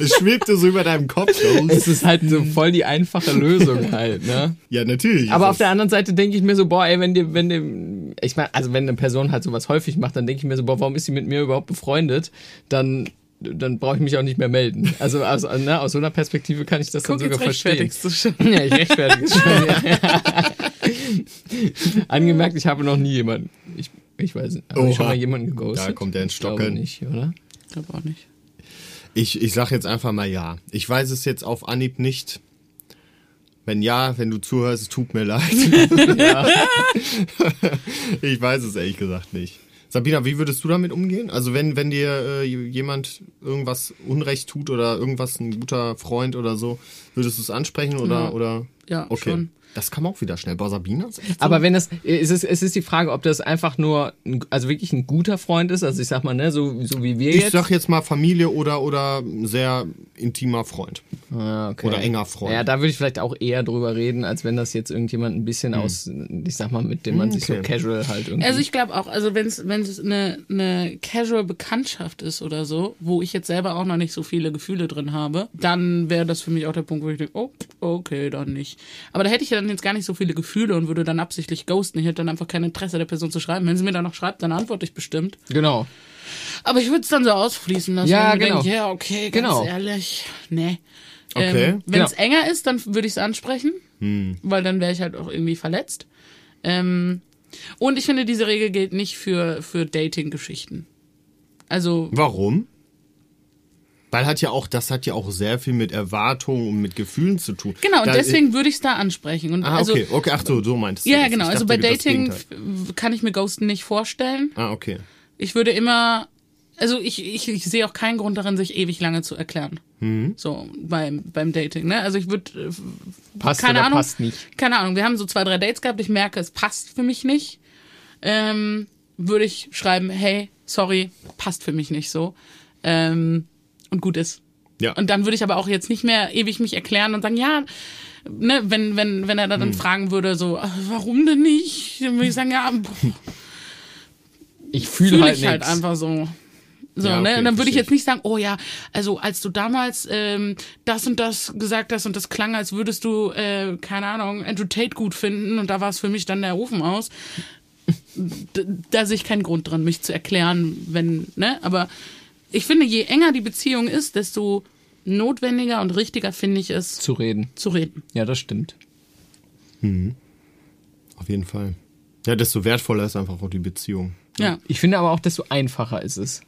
es schwebte so über deinem Kopf. es ist halt so voll die einfache Lösung halt, ne? Ja, natürlich. Aber auf der anderen Seite denke ich mir so, boah, ey, wenn dir, wenn dir, ich meine, also wenn eine Person halt sowas häufig macht, dann denke ich mir so, boah, warum ist sie mit mir überhaupt befreundet? Dann, dann brauche ich mich auch nicht mehr melden. Also aus, ne, aus so einer Perspektive kann ich das Guck, dann sogar jetzt verstehen. du schon. Ja, ich rechtfertige es schon. Ja. Angemerkt, ich habe noch nie jemanden. Ich, ich weiß nicht. Habe ich schon mal jemanden geghostet? Da kommt er ins Ich glaube Stocken. nicht, oder? Ich glaube auch nicht. Ich, ich sag jetzt einfach mal ja. Ich weiß es jetzt auf Anhieb nicht. Wenn ja, wenn du zuhörst, es tut mir leid. ich weiß es ehrlich gesagt nicht. Sabina, wie würdest du damit umgehen? Also wenn, wenn dir äh, jemand irgendwas Unrecht tut oder irgendwas ein guter Freund oder so, würdest du es ansprechen oder Ja. oder? Ja, okay. schon. Das kam auch wieder schnell. Boah, Sabina ist echt so Aber wenn das, es ist, es ist die Frage, ob das einfach nur, ein, also wirklich ein guter Freund ist, also ich sag mal, ne, so, so wie wir ich jetzt. sag jetzt mal Familie oder oder sehr intimer Freund. Ah, okay. Oder enger Freund. Ja, da würde ich vielleicht auch eher drüber reden, als wenn das jetzt irgendjemand ein bisschen aus, ich sag mal, mit dem man sich so okay. casual halt irgendwie. Also ich glaube auch, also wenn es wenn es eine eine casual Bekanntschaft ist oder so, wo ich jetzt selber auch noch nicht so viele Gefühle drin habe, dann wäre das für mich auch der Punkt, wo ich denke, oh, okay, dann nicht. Aber da hätte ich ja dann jetzt gar nicht so viele Gefühle und würde dann absichtlich ghosten. Ich hätte dann einfach kein Interesse der Person zu schreiben. Wenn sie mir dann noch schreibt, dann antworte ich bestimmt. genau. Aber ich würde es dann so ausfließen lassen. Ja, genau. Denke, ja, okay, ganz Genau. ehrlich, nee. Okay. Ähm, Wenn es Genau. enger ist, dann würde ich es ansprechen, weil dann wäre ich halt auch irgendwie verletzt. Ähm, und ich finde, diese Regel gilt nicht für, für Dating-Geschichten. Also, Warum? Weil hat ja auch, das hat ja auch sehr viel mit Erwartungen und mit Gefühlen zu tun. genau, und Da- deswegen würde ich es da ansprechen. Und Ah, also, okay, okay, ach so, so meintest du. Ja, das. genau. Also dachte, bei das Dating f- kann ich mir Ghosten nicht vorstellen. Ah, okay. Ich würde immer, also ich, ich, ich sehe auch keinen Grund darin, sich ewig lange zu erklären. Mhm. So beim, beim Dating, ne? Also ich würde, Passt keine Ahnung, passt nicht. keine Ahnung, wir haben so zwei, drei Dates gehabt, ich merke, es passt für mich nicht. Ähm, würde ich schreiben, hey, sorry, passt für mich nicht so. Ähm, und gut ist. Ja. Und dann würde ich aber auch jetzt nicht mehr ewig mich erklären und sagen, ja, ne, wenn, wenn, wenn er dann Hm. fragen würde, so, äh, warum denn nicht? Dann würde ich sagen, ja, Ich fühle fühle halt ich halt einfach so. So, Ja, ne? okay, Und dann würde ich jetzt nicht sagen, oh ja, also als du damals ähm, das und das gesagt hast und das klang, als würdest du, äh, keine Ahnung, Andrew Tate gut finden und da war es für mich dann der Ofen aus. da sehe ich keinen Grund dran, mich zu erklären, wenn, ne? Aber ich finde, je enger die Beziehung ist, desto notwendiger und richtiger finde ich es, Zu reden. zu reden. Ja, das stimmt. Auf jeden Fall. Ja, desto wertvoller ist einfach auch die Beziehung. Ja. Ich finde aber auch, desto einfacher ist es.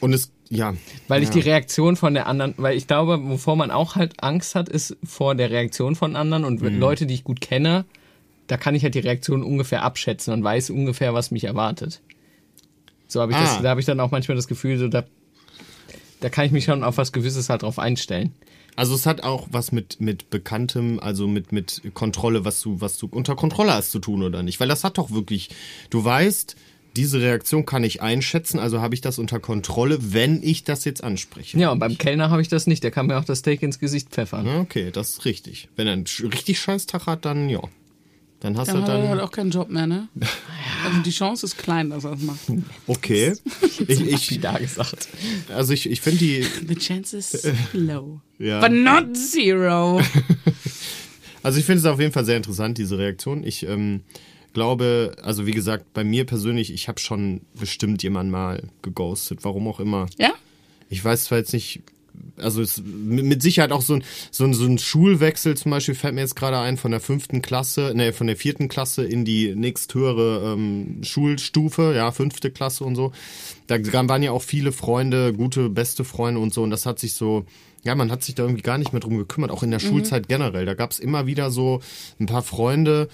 Und es, ja. Weil ich ja. die Reaktion von der anderen, weil ich glaube, wovor man auch halt Angst hat, ist vor der Reaktion von anderen und Mhm. Leute, die ich gut kenne, da kann ich halt die Reaktion ungefähr abschätzen und weiß ungefähr, was mich erwartet. So habe ich Ah. das, da habe ich dann auch manchmal das Gefühl, so da, da kann ich mich schon auf was Gewisses halt drauf einstellen. Also es hat auch was mit, mit Bekanntem, also mit, mit Kontrolle, was du, was du unter Kontrolle hast zu tun oder nicht. Weil das hat doch wirklich, du weißt, diese Reaktion kann ich einschätzen, also habe ich das unter Kontrolle, wenn ich das jetzt anspreche. Ja, und beim Kellner habe ich das nicht, der kann mir auch das Steak ins Gesicht pfeffern. Okay, das ist richtig. Wenn er einen richtig scheiß Tag hat, dann ja. Dann hast Dann du hat er halt dann. auch keinen Job mehr, ne? Also die Chance ist klein, dass er es macht. Okay. Ich, Wie ich, da gesagt. also ich, ich finde die. The chance is low. Ja. But not zero. Also ich finde es auf jeden Fall sehr interessant, diese Reaktion. Ich ähm, glaube, also wie gesagt, bei mir persönlich, ich habe schon bestimmt jemanden mal geghostet, warum auch immer. Ja? Ich weiß zwar jetzt nicht, also es, mit Sicherheit auch so ein, so, ein, so ein Schulwechsel zum Beispiel fällt mir jetzt gerade ein von der fünften Klasse, ne, von der vierten Klasse in die nächsthöhere ähm, Schulstufe, ja, fünfte Klasse und so. Da waren ja auch viele Freunde, gute, beste Freunde und so und das hat sich so, ja, man hat sich da irgendwie gar nicht mehr drum gekümmert, auch in der Schulzeit generell. Da gab es immer wieder so ein paar Freunde,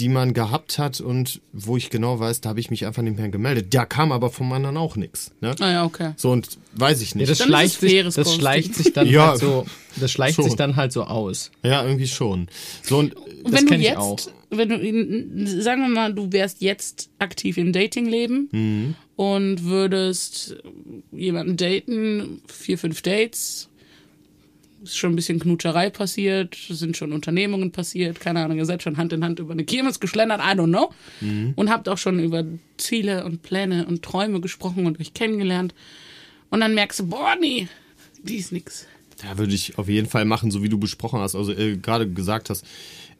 die man gehabt hat und wo ich genau weiß, da habe ich mich einfach nicht mehr gemeldet. Da kam aber vom anderen auch nichts. Ne? Ah ja, okay. So und weiß ich Ja, nicht. das Dann ist schleicht, es sich, das schleicht sich dann Ja, halt so, das schleicht schon. sich dann halt so aus. Ja, irgendwie schon. So und Und Das wenn du jetzt, auch. wenn du, sagen wir mal, du wärst jetzt aktiv im Datingleben Mhm. und würdest jemanden daten, vier, fünf Dates, ist schon ein bisschen Knutscherei passiert, sind schon Unternehmungen passiert, keine Ahnung, ihr seid schon Hand in Hand über eine Kirmes geschlendert, I don't know, Mhm. und habt auch schon über Ziele und Pläne und Träume gesprochen und euch kennengelernt. Und dann merkst du, boah, nee, die ist nix. da würde ich auf jeden Fall machen, so wie du besprochen hast, also äh, gerade gesagt hast.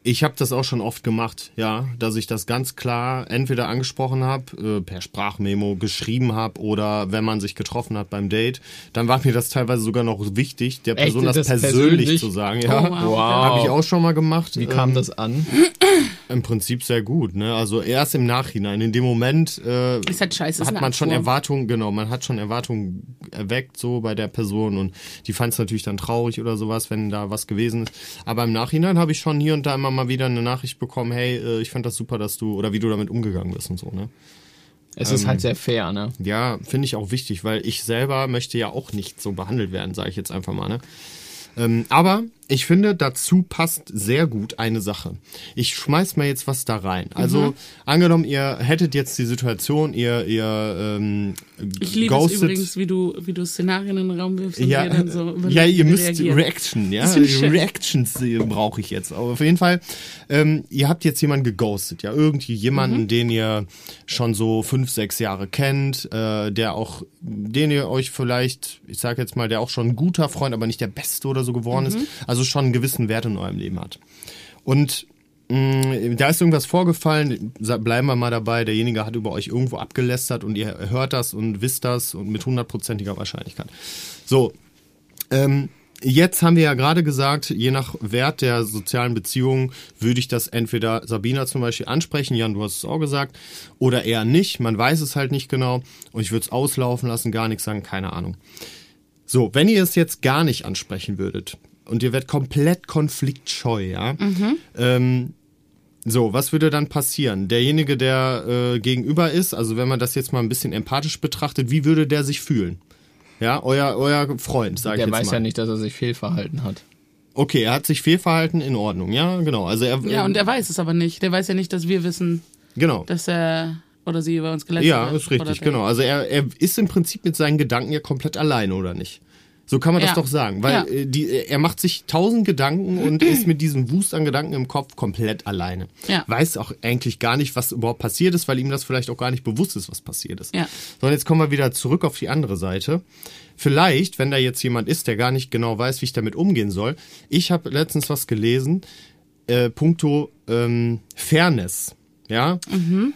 Ich habe das auch schon oft gemacht, ja, dass ich das ganz klar entweder angesprochen habe, äh, per Sprachmemo geschrieben habe oder wenn man sich getroffen hat beim Date, dann war mir das teilweise sogar noch wichtig, der Echt? Person das, Das persönlich, persönlich? zu sagen. Ja, Oh, wow. Wow. habe ich auch schon mal gemacht. Wie kam Ähm, das an? Im Prinzip sehr gut, ne? Also erst im Nachhinein. In dem Moment äh, Ist halt scheiße, hat man schon. Erwartungen, genau, man hat schon Erwartungen erweckt so bei der Person und die fand es natürlich dann traurig oder sowas, wenn da was gewesen ist. Aber im Nachhinein habe ich schon hier und da immer mal wieder eine Nachricht bekommen, hey, äh, ich fand das super, dass du oder wie du damit umgegangen bist und so, ne? Es ist halt sehr fair, ne? Ja, finde ich auch wichtig, weil ich selber möchte ja auch nicht so behandelt werden, sage ich jetzt einfach mal, ne? Ähm, aber ich finde, dazu passt sehr gut eine Sache. Ich schmeiß mal jetzt was da rein. Also, Mhm. angenommen, ihr hättet jetzt die Situation, ihr, ihr ähm, Ich liebe es ghostet. übrigens, wie du, wie du Szenarien in den Raum wirfst und Ja, wir dann so ja, ihr müsst reagieren. Reaction, ja. Reactions brauche ich jetzt. Aber auf jeden Fall, ähm, ihr habt jetzt jemanden geghostet, ja. Irgendwie jemanden, Mhm. den ihr schon so fünf, sechs Jahre kennt, äh, der auch, den ihr euch vielleicht, ich sag jetzt mal, der auch schon ein guter Freund, aber nicht der Beste oder so geworden Mhm. ist. Also schon einen gewissen Wert in eurem Leben hat. Und mh, da ist irgendwas vorgefallen, bleiben wir mal dabei, derjenige hat über euch irgendwo abgelästert und ihr hört das und wisst das und mit hundertprozentiger Wahrscheinlichkeit. So, ähm, jetzt haben wir ja gerade gesagt, je nach Wert der sozialen Beziehungen würde ich das entweder Sabina zum Beispiel ansprechen, Jan, du hast es auch gesagt, oder eher nicht. Man weiß es halt nicht genau und ich würde es auslaufen lassen, gar nichts sagen, keine Ahnung. So, wenn ihr es jetzt gar nicht ansprechen würdet und ihr werdet komplett konfliktscheu, ja, ähm, so, was würde dann passieren? Derjenige, der äh, gegenüber ist, also wenn man das jetzt mal ein bisschen empathisch betrachtet, wie würde der sich fühlen? Ja, euer, euer Freund, sag ich Der jetzt weiß mal. ja nicht, dass er sich fehlverhalten hat. Okay, er hat sich fehlverhalten, in Ordnung, ja, genau. Also er, Ja, und er weiß es aber nicht. Der weiß ja nicht, dass wir wissen, genau. dass er oder sie über uns gelästert Ja, hat. ist richtig, der- genau. Also er, er ist im Prinzip mit seinen Gedanken ja komplett alleine, oder nicht? So kann man das Ja. doch sagen, weil Ja. äh, die, er macht sich tausend Gedanken und ist mit diesem Wust an Gedanken im Kopf komplett alleine. Ja. Weiß auch eigentlich gar nicht, was überhaupt passiert ist, weil ihm das vielleicht auch gar nicht bewusst ist, was passiert ist. Ja. So, und jetzt kommen wir wieder zurück auf die andere Seite. Vielleicht, wenn da jetzt jemand ist, der gar nicht genau weiß, wie ich damit umgehen soll. Ich habe letztens was gelesen, äh, puncto ähm, Fairness. Ja,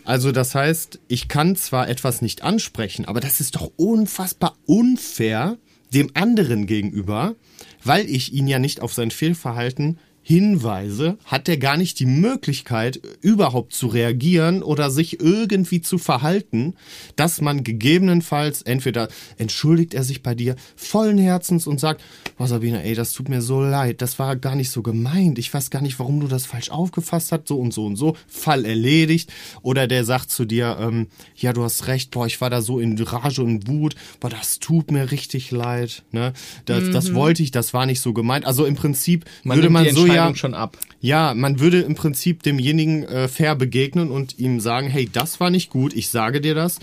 also das heißt, ich kann zwar etwas nicht ansprechen, aber das ist doch unfassbar unfair dem anderen gegenüber, weil ich ihn ja nicht auf sein Fehlverhalten hinweise, hat er gar nicht die Möglichkeit, überhaupt zu reagieren oder sich irgendwie zu verhalten, dass man gegebenenfalls entweder entschuldigt er sich bei dir vollen Herzens und sagt, oh Sabine, ey, das tut mir so leid, das war gar nicht so gemeint, ich weiß gar nicht, warum du das falsch aufgefasst hast, so und so und so, Fall erledigt. Oder der sagt zu dir, ähm, ja, du hast recht, boah, ich war da so in Rage und Wut, boah, das tut mir richtig leid, ne? Das, das wollte ich, das war nicht so gemeint. Also im Prinzip Man würde man so ja schon ab. ja, man würde im Prinzip demjenigen äh, fair begegnen und ihm sagen, hey, das war nicht gut, ich sage dir das.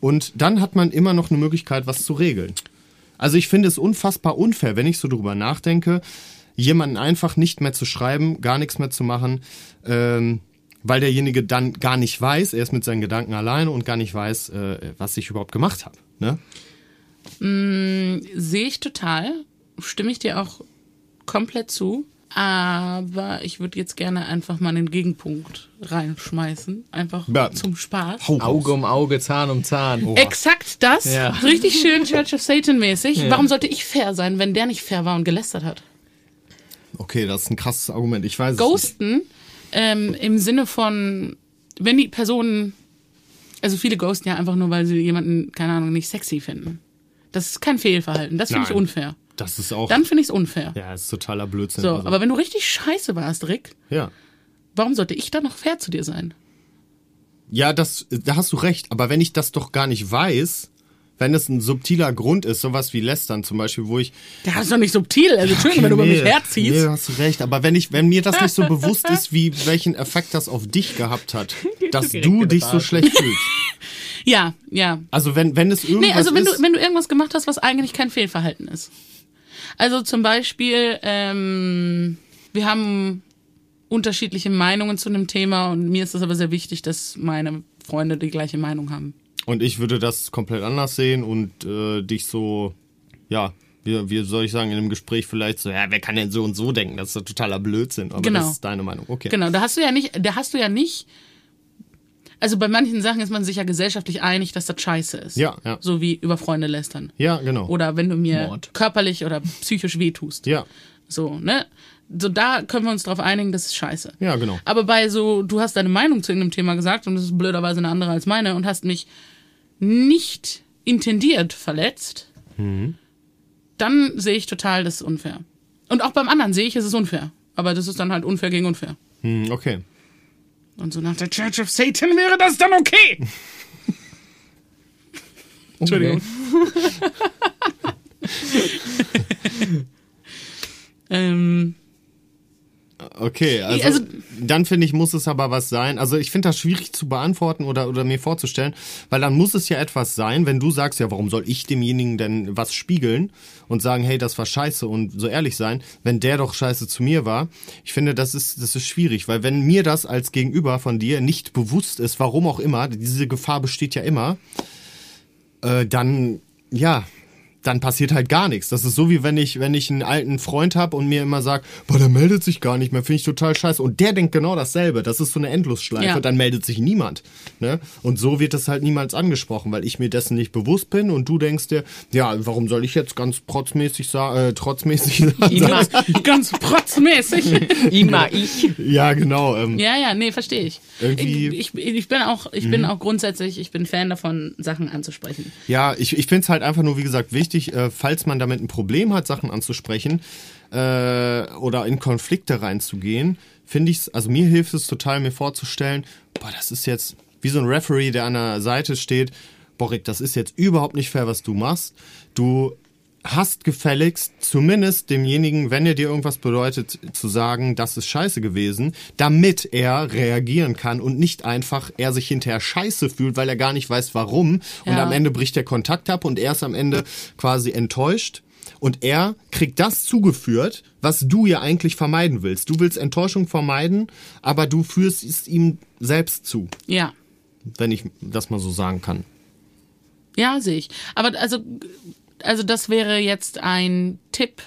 Und dann hat man immer noch eine Möglichkeit, was zu regeln. Also ich finde es unfassbar unfair, wenn ich so drüber nachdenke, jemanden einfach nicht mehr zu schreiben, gar nichts mehr zu machen, ähm, weil derjenige dann gar nicht weiß, er ist mit seinen Gedanken alleine und gar nicht weiß, äh, was ich überhaupt gemacht habe. Ne? Sehe ich total. Stimme ich dir auch komplett zu. Aber ich würde jetzt gerne einfach mal einen Gegenpunkt reinschmeißen. Einfach Ja. zum Spaß. Auge um Auge, Zahn um Zahn. Exakt das. Ja. Richtig schön Church of Satan mäßig. Ja. Warum sollte ich fair sein, wenn der nicht fair war und gelästert hat? Okay, das ist ein krasses Argument. Ich weiß es nicht. Ghosten ähm, im Sinne von, wenn die Personen, also viele ghosten ja einfach nur, weil sie jemanden, keine Ahnung, nicht sexy finden. Das ist kein Fehlverhalten. Das finde ich unfair. Das ist auch. Dann finde ich es unfair. ja, ist totaler Blödsinn. So, Also, aber wenn du richtig scheiße warst, Rick, ja. warum sollte ich dann noch fair zu dir sein? Ja, das, da hast du recht. Aber wenn ich das doch gar nicht weiß, wenn es ein subtiler Grund ist, sowas wie Lästern zum Beispiel, wo ich. Ja, ist doch nicht subtil. Also, Entschuldigung, wenn du über mich herziehst. Nee, hast du recht. Aber wenn ich, wenn mir das nicht so bewusst ist, wie welchen Effekt das auf dich gehabt hat, dass du dich so schlecht fühlst. Ja, ja. Also wenn, wenn es irgendwas Nee, also wenn ist. du, wenn du irgendwas gemacht hast, was eigentlich kein Fehlverhalten ist. Also zum Beispiel, ähm, wir haben unterschiedliche Meinungen zu einem Thema und mir ist es aber sehr wichtig, dass meine Freunde die gleiche Meinung haben. und ich würde das komplett anders sehen und äh, dich so, ja, wie, wie soll ich sagen, in einem Gespräch vielleicht so, ja, wer kann denn so und so denken? Das ist doch totaler Blödsinn. Aber Genau. das ist deine Meinung. Okay. Genau, da hast du ja nicht, da hast du ja nicht, also bei manchen Sachen ist man sich ja gesellschaftlich einig, dass das scheiße ist. Ja, ja. So wie über Freunde lästern. Ja, genau. Oder wenn du mir Mord. körperlich oder psychisch wehtust. ja, So, ne? So, da können wir uns drauf einigen, das ist scheiße. ja, genau. Aber bei so, du hast deine Meinung zu irgendeinem Thema gesagt und das ist blöderweise eine andere als meine und hast mich nicht intendiert verletzt, dann sehe ich total, das ist unfair. Und auch beim anderen sehe ich, es ist unfair. Aber das ist dann halt unfair gegen unfair. Hm, okay. Und so nach der Church of Satan wäre das dann okay. Entschuldigung. Okay, also, Also- dann finde ich, muss es aber was sein. Also ich finde das schwierig zu beantworten oder, oder mir vorzustellen, weil dann muss es ja etwas sein, wenn du sagst, ja, warum soll ich demjenigen denn was spiegeln und sagen, hey, das war scheiße und so ehrlich sein, wenn der doch scheiße zu mir war. Ich finde, das ist, das ist schwierig, weil wenn mir das als Gegenüber von dir nicht bewusst ist, warum auch immer, diese Gefahr besteht ja immer, äh, dann, ja, dann passiert halt gar nichts. Das ist so wie wenn ich, wenn ich einen alten Freund habe und mir immer sagt, boah, der meldet sich gar nicht mehr, finde ich total scheiße. Und der denkt genau dasselbe. Das ist so eine Endlosschleife. Ja. Dann meldet sich niemand. Ne? Und so wird das halt niemals angesprochen, weil ich mir dessen nicht bewusst bin und du denkst dir, ja, warum soll ich jetzt ganz protzmäßig sagen, äh, trotzmäßig sagen? Immer, ganz protzmäßig. immer ich. ja, genau. Ähm, ja, ja, nee, verstehe ich. Irgendwie- Ich, ich, ich bin auch, ich bin auch grundsätzlich, ich bin Fan davon, Sachen anzusprechen. Ja, ich, ich finde es halt einfach nur, wie gesagt, wichtig, äh, falls man damit ein Problem hat, Sachen anzusprechen äh, oder in Konflikte reinzugehen, finde ich es, also mir hilft es total, mir vorzustellen, boah, das ist jetzt wie so ein Referee, der an der Seite steht, boah, Rick, das ist jetzt überhaupt nicht fair, was du machst. Du hast gefälligst zumindest demjenigen, wenn er dir irgendwas bedeutet, zu sagen, das ist scheiße gewesen, damit er reagieren kann und nicht einfach er sich hinterher scheiße fühlt, weil er gar nicht weiß warum und Ja. am Ende bricht der Kontakt ab und er ist am Ende quasi enttäuscht und er kriegt das zugeführt, was du ja eigentlich vermeiden willst. Du willst Enttäuschung vermeiden, aber du führst es ihm selbst zu, Ja. wenn ich das mal so sagen kann. Ja, sehe ich. Aber also, also das wäre jetzt ein Tipp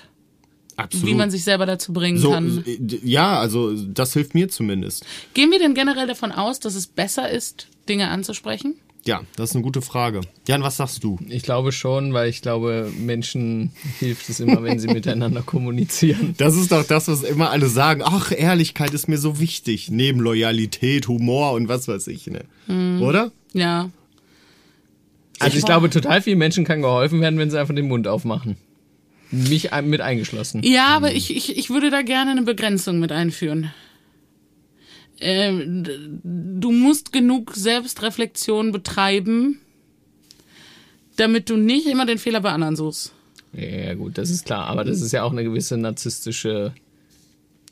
Absolut. wie man sich selber dazu bringen So, kann. äh, ja, also das hilft mir zumindest. Gehen wir denn generell davon aus, dass es besser ist, Dinge anzusprechen? Ja, das ist eine gute Frage. Jan, was sagst du? Ich glaube schon, weil ich glaube, Menschen hilft es immer, wenn sie miteinander kommunizieren. Das ist doch das, was immer alle sagen. Ach, Ehrlichkeit ist mir so wichtig. Neben Loyalität, Humor und was weiß ich, ne? Oder? Ja. Also ich glaube, total vielen Menschen kann geholfen werden, wenn sie einfach den Mund aufmachen. Mich mit eingeschlossen. Ja, aber ich, ich, ich würde da gerne eine Begrenzung mit einführen. Ähm, du musst genug Selbstreflexion betreiben, damit du nicht immer den Fehler bei anderen suchst. Ja, gut, das ist klar. Aber das ist ja auch eine gewisse narzisstische.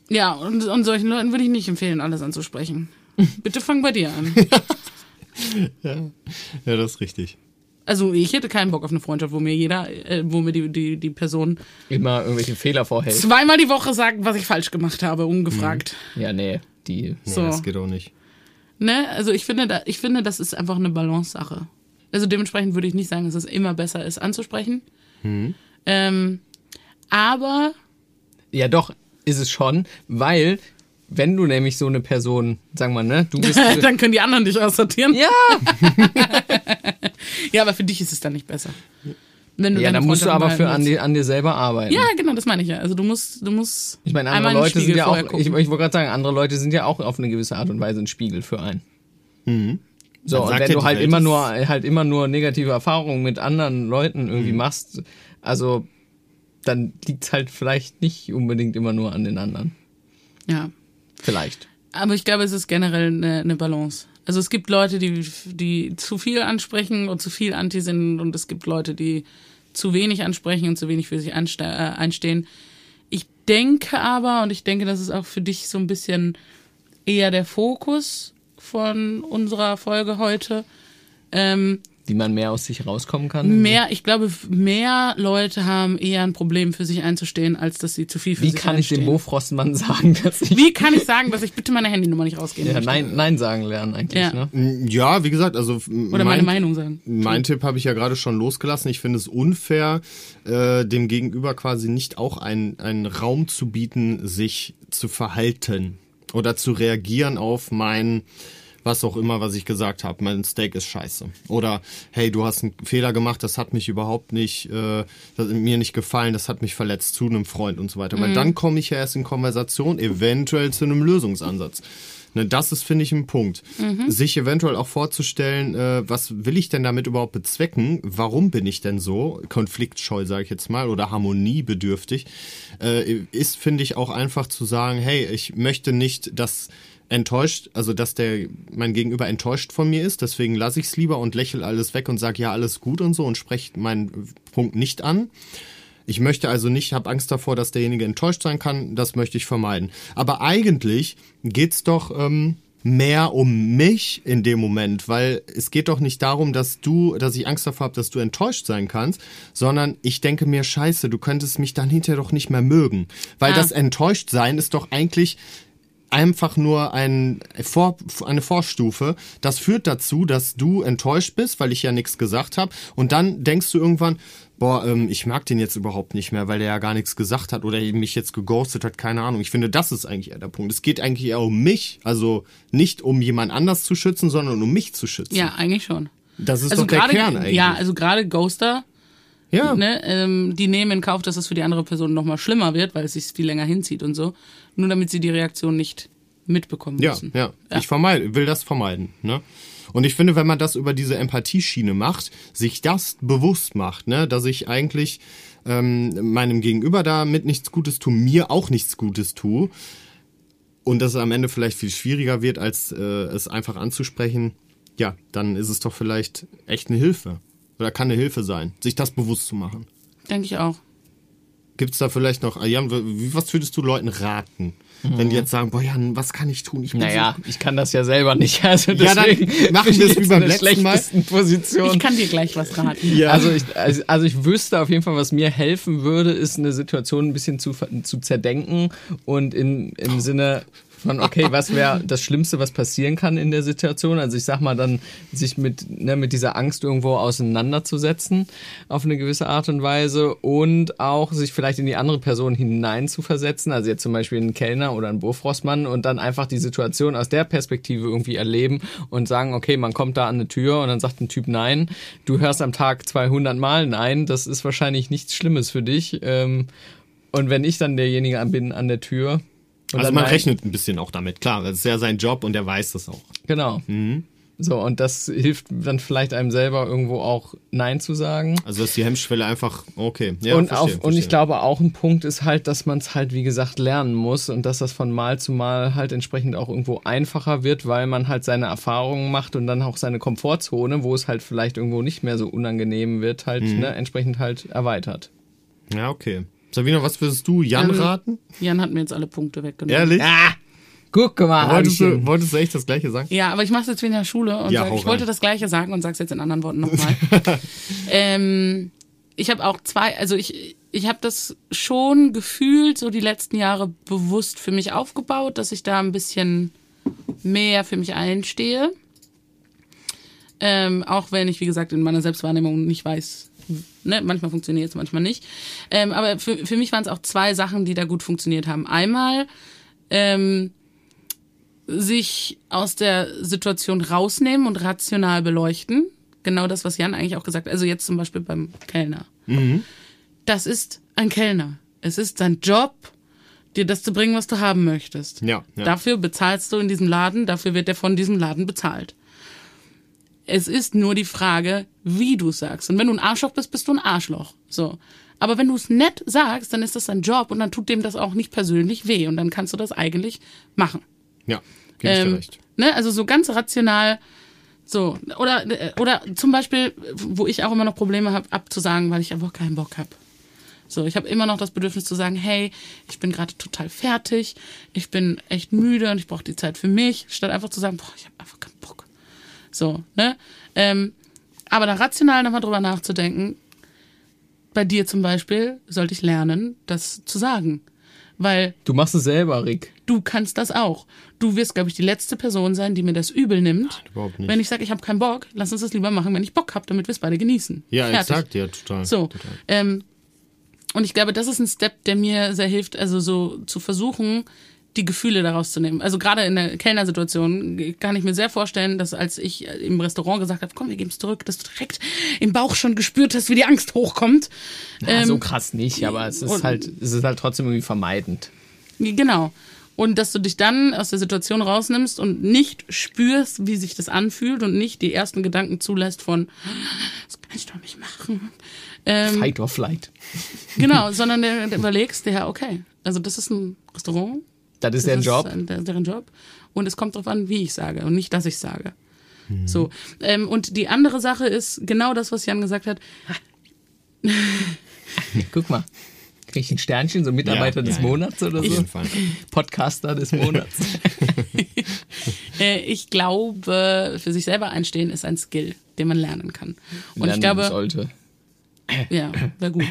Ja, und, und solchen Leuten würde ich nicht empfehlen, alles anzusprechen. Bitte fang bei dir an. Ja, das ist richtig. Also ich hätte keinen Bock auf eine Freundschaft, wo mir jeder, äh, wo mir die, die, die Person Immer irgendwelche Fehler vorhält. zweimal die Woche sagt, was ich falsch gemacht habe, ungefragt. Ja, nee, die. Nee, So. das geht auch nicht. Ne? Also ich finde, da, ich finde, das ist einfach eine Balance-Sache. Also dementsprechend würde ich nicht sagen, dass es immer besser ist, anzusprechen. Ähm, aber Ja, doch, ist es schon, weil, wenn du nämlich so eine Person, sagen wir, ne, du bist. dann können die anderen dich aussortieren. ja, Ja, aber für dich ist es dann nicht besser. Wenn du ja, dann musst du aber für an, dir- an dir selber arbeiten. Ja, genau, das meine ich ja. Also du musst, du musst. Ich meine, andere Leute sind ja auch, ich, ich wollte gerade sagen, andere Leute sind ja auch auf eine gewisse Art und Weise ein Spiegel für einen. So, Man und wenn du die halt Welt immer nur, halt immer nur negative Erfahrungen mit anderen Leuten irgendwie machst, also, dann liegt's halt vielleicht nicht unbedingt immer nur an den anderen. Ja. Vielleicht. Aber ich glaube, es ist generell eine, eine Balance. Also es gibt Leute, die, die zu viel ansprechen und zu viel anti sind und es gibt Leute, die zu wenig ansprechen und zu wenig für sich äh, einstehen. Ich denke aber, und ich denke, das ist auch für dich so ein bisschen eher der Fokus von unserer Folge heute, ähm, Wie man mehr aus sich rauskommen kann. mehr, ich glaube, mehr Leute haben eher ein Problem für sich einzustehen, als dass sie zu viel für Wie sich kann ich dem einstehen. Bofrostmann sagen, dass ich Wie kann ich sagen, dass ich bitte meine Handynummer nicht rausgeben ja, möchte? nein, nein sagen lernen eigentlich, Ja. ne? Ja, wie gesagt, also Oder meine Meinung sagen. Mein Tipp habe ich ja gerade schon losgelassen. Ich finde es unfair, äh, dem Gegenüber quasi nicht auch einen, einen Raum zu bieten, sich zu verhalten oder zu reagieren auf mein was auch immer, was ich gesagt habe. Mein Steak ist scheiße. Oder hey, du hast einen Fehler gemacht, das hat mich überhaupt nicht, äh, mir nicht gefallen, das hat mich verletzt zu einem Freund und so weiter. Weil dann komme ich ja erst in Konversation, eventuell zu einem Lösungsansatz. Ne, das ist, finde ich, ein Punkt. Sich eventuell auch vorzustellen, äh, was will ich denn damit überhaupt bezwecken? Warum bin ich denn so konfliktscheu, sage ich jetzt mal, oder harmoniebedürftig? Äh, ist, finde ich, auch einfach zu sagen, hey, ich möchte nicht, dass enttäuscht, also dass der mein Gegenüber enttäuscht von mir ist, deswegen lasse ich es lieber und lächel alles weg und sage ja alles gut und so und spreche meinen Punkt nicht an. Ich möchte also nicht, habe Angst davor, dass derjenige enttäuscht sein kann. Das möchte ich vermeiden. Aber eigentlich geht's doch ähm, mehr um mich in dem Moment, weil es geht doch nicht darum, dass du, dass ich Angst davor habe, dass du enttäuscht sein kannst, sondern ich denke mir, scheiße, du könntest mich dann hinterher doch nicht mehr mögen. Weil Ah. das enttäuscht sein ist doch eigentlich einfach nur ein Vor, eine Vorstufe. Das führt dazu, dass du enttäuscht bist, weil ich ja nichts gesagt habe. Und dann denkst du irgendwann, boah, ähm, ich mag den jetzt überhaupt nicht mehr, weil der ja gar nichts gesagt hat oder mich jetzt geghostet hat, keine Ahnung. Ich finde, das ist eigentlich eher der Punkt. Es geht eigentlich eher um mich, also nicht um jemand anders zu schützen, sondern um mich zu schützen. Ja, eigentlich schon. Das ist Also doch der gerade, Kern eigentlich. ja, also gerade Ghoster, ja. ne, ähm, die nehmen in Kauf, dass es für die andere Person noch mal schlimmer wird, weil es sich viel länger hinzieht und so, nur damit sie die Reaktion nicht mitbekommen Ja, müssen. ja, Ich vermeide, will das vermeiden. Ne? Und ich finde, wenn man das über diese Empathieschiene macht, sich das bewusst macht, ne, dass ich eigentlich ähm, meinem Gegenüber damit nichts Gutes tue, mir auch nichts Gutes tue und dass es am Ende vielleicht viel schwieriger wird, als äh, es einfach anzusprechen, ja, dann ist es doch vielleicht echt eine Hilfe. Oder kann eine Hilfe sein, sich das bewusst zu machen. Denke ich auch. Gibt es da vielleicht noch, Jan, was würdest du Leuten raten, wenn die jetzt sagen, boah Jan, was kann ich tun? Ich bin Naja, ich kann das ja selber nicht. Also Ja, dann machen wir ich es wie beim letzten Mal. schlechtesten Position. Ich kann dir gleich was raten. Ja. Also, ich, also, also ich wüsste auf jeden Fall, was mir helfen würde, ist eine Situation ein bisschen zu, zu zerdenken und in, im Sinne Von, okay, was wäre das Schlimmste, was passieren kann in der Situation? Also ich sag mal dann, sich mit, ne, mit dieser Angst irgendwo auseinanderzusetzen auf eine gewisse Art und Weise und auch sich vielleicht in die andere Person hineinzuversetzen. Also jetzt zum Beispiel einen Kellner oder einen Bofrostmann und dann einfach die Situation aus der Perspektive irgendwie erleben und sagen, okay, man kommt da an eine Tür und dann sagt ein Typ Nein. Du hörst am Tag 200 Mal Nein. Das ist wahrscheinlich nichts Schlimmes für dich. Ähm, und wenn ich dann derjenige bin an der Tür, und also man nein- rechnet ein bisschen auch damit, klar. Das ist ja sein Job und er weiß das auch. Genau. So, und das hilft dann vielleicht einem selber irgendwo auch Nein zu sagen. Also dass die Hemmschwelle einfach, okay. Ja, und, verstehe, auf, und verstehe. ich glaube auch ein Punkt ist halt, dass man es halt, wie gesagt, lernen muss und dass das von Mal zu Mal halt entsprechend auch irgendwo einfacher wird, weil man halt seine Erfahrungen macht und dann auch seine Komfortzone, wo es halt vielleicht irgendwo nicht mehr so unangenehm wird, halt Mhm. ne, entsprechend halt erweitert. Ja, okay. Sabina, was würdest du Jan Ähm, raten? Jan hat mir jetzt alle Punkte weggenommen. Ehrlich? Ah, guck mal, Wolltest du, wolltest du echt das gleiche sagen? Ja, aber ich mache es jetzt wie in der Schule und Ja, sag, ich wollte rein. das Gleiche sagen und sag's jetzt in anderen Worten nochmal. ähm, ich habe auch zwei, also ich, ich habe das schon gefühlt, so die letzten Jahre bewusst für mich aufgebaut, dass ich da ein bisschen mehr für mich einstehe. Ähm, auch wenn ich, wie gesagt, in meiner Selbstwahrnehmung nicht weiß, ne, manchmal funktioniert es, manchmal nicht. Ähm, aber für, für mich waren es auch zwei Sachen, die da gut funktioniert haben. Einmal ähm, sich aus der Situation rausnehmen und rational beleuchten. Genau das, was Jan eigentlich auch gesagt hat. Also jetzt zum Beispiel beim Kellner. Das ist ein Kellner. Es ist sein Job, dir das zu bringen, was du haben möchtest. Ja, ja. Dafür bezahlst du in diesem Laden, dafür wird er von diesem Laden bezahlt. Es ist nur die Frage, wie du sagst. Und wenn du ein Arschloch bist, bist du ein Arschloch. So. Aber wenn du es nett sagst, dann ist das dein Job und dann tut dem das auch nicht persönlich weh und dann kannst du das eigentlich machen. Ja, gebe ich dir Ähm, recht. Ne, also so ganz rational. So, oder, oder zum Beispiel, wo ich auch immer noch Probleme habe, abzusagen, weil ich einfach keinen Bock habe. So, ich habe immer noch das Bedürfnis zu sagen, hey, ich bin gerade total fertig, ich bin echt müde und ich brauche die Zeit für mich, statt einfach zu sagen, boah, ich habe einfach keinen Bock. So, ne? Ähm, aber da rational nochmal drüber nachzudenken, bei dir zum Beispiel sollte ich lernen, das zu sagen. Weil Du machst es selber, Rick. du kannst das auch. Du wirst, glaube ich, die letzte Person sein, die mir das übel nimmt. überhaupt nicht. Wenn ich sage, ich habe keinen Bock, lass uns das lieber machen, wenn ich Bock habe, damit wir es beide genießen. Ja, Fertig. exakt, ja, total. So. Total. Ähm, und ich glaube, das ist ein Step, der mir sehr hilft, also so zu versuchen, die Gefühle daraus zu nehmen. Also gerade in der Kellnersituation kann ich mir sehr vorstellen, dass als ich im Restaurant gesagt habe, komm, wir geben es zurück, dass du direkt im Bauch schon gespürt hast, wie die Angst hochkommt. Ja, Ähm, so krass nicht, aber es ist und- halt, es ist halt trotzdem irgendwie vermeidend. Genau. Und dass du dich dann aus der Situation rausnimmst und nicht spürst, wie sich das anfühlt und nicht die ersten Gedanken zulässt von, das kann ich doch nicht machen. Ähm, Fight or flight. genau, sondern der, der überlegst, der, okay, also das ist ein Restaurant. Das ist Das der Job. ein- der- deren Job. Und es kommt darauf an, wie ich sage und nicht, dass ich sage. So. Ähm, und die andere Sache ist genau das, was Jan gesagt hat. Guck mal. Krieg ich ein Sternchen, so Mitarbeiter Ja, des ja. Monats oder Auf so? jeden Fall. Podcaster des Monats. Äh, ich glaube, für sich selber einstehen ist ein Skill, den man lernen kann. Und Lernen ich glaube, sollte. Ja, wäre gut.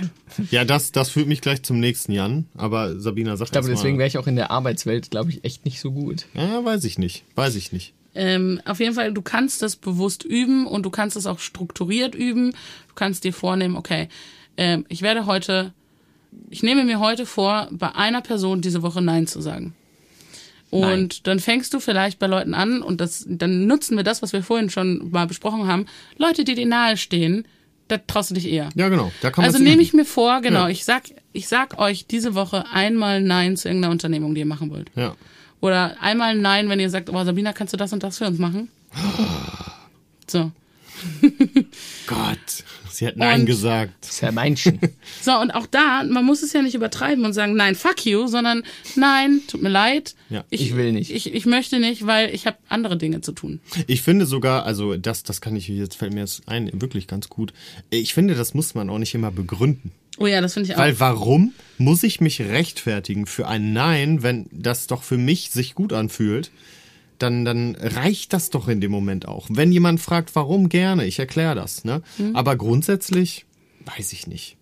Ja, das, das führt mich gleich zum nächsten Jan. Aber Sabina sagt Ich glaube, deswegen wäre ich auch in der Arbeitswelt, glaube ich, echt nicht so gut. Ja, weiß ich nicht. Weiß ich nicht. Ähm, auf jeden Fall, du kannst das bewusst üben und du kannst es auch strukturiert üben. Du kannst dir vornehmen, okay, ähm, ich werde heute, ich nehme mir heute vor, bei einer Person diese Woche Nein zu sagen. Und Nein. dann fängst du vielleicht bei Leuten an und das, dann nutzen wir das, was wir vorhin schon mal besprochen haben. Leute, die dir nahe stehen, da traust du dich eher. Ja, genau. Da kann man Also nehme ich mir vor, genau, ich sag, ich sag euch diese Woche einmal Nein zu irgendeiner Unternehmung, die ihr machen wollt. Ja. Oder einmal Nein, wenn ihr sagt, oh Sabina, kannst du das und das für uns machen? So. Gott. Sie hat Nein Und- gesagt. Das ist ja Meinchen. So, und auch da, man muss es ja nicht übertreiben und sagen, nein, fuck you, sondern nein, tut mir leid. Ja. Ich will nicht. Ich, ich möchte nicht, weil ich habe andere Dinge zu tun. Ich finde sogar, also das, das kann ich jetzt fällt mir jetzt ein, wirklich ganz gut. Ich finde, das muss man auch nicht immer begründen. Oh ja, das finde ich auch. Weil warum muss ich mich rechtfertigen für ein Nein, wenn das doch für mich sich gut anfühlt? Dann, dann reicht das doch in dem Moment auch. Wenn jemand fragt, warum gerne, ich erkläre das. Ne? Aber grundsätzlich weiß ich nicht.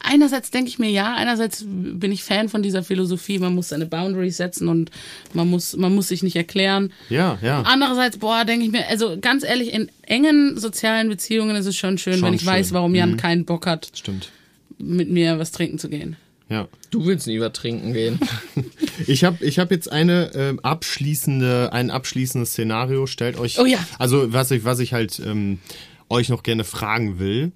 Einerseits denke ich mir ja, einerseits bin ich Fan von dieser Philosophie, man muss seine Boundaries setzen und man muss, man muss sich nicht erklären. Ja, ja. Andererseits, boah, denke ich mir, also ganz ehrlich, in engen sozialen Beziehungen ist es schon schön, Schon wenn ich schön. weiß, warum Jan Mhm. keinen Bock hat, Stimmt. mit mir was trinken zu gehen. Ja. Du willst nie übertrinken gehen. Ich habe ich hab jetzt eine ähm, abschließende, ein abschließendes Szenario. Stellt euch. Oh ja. Also was ich, was ich halt ähm, euch noch gerne fragen will.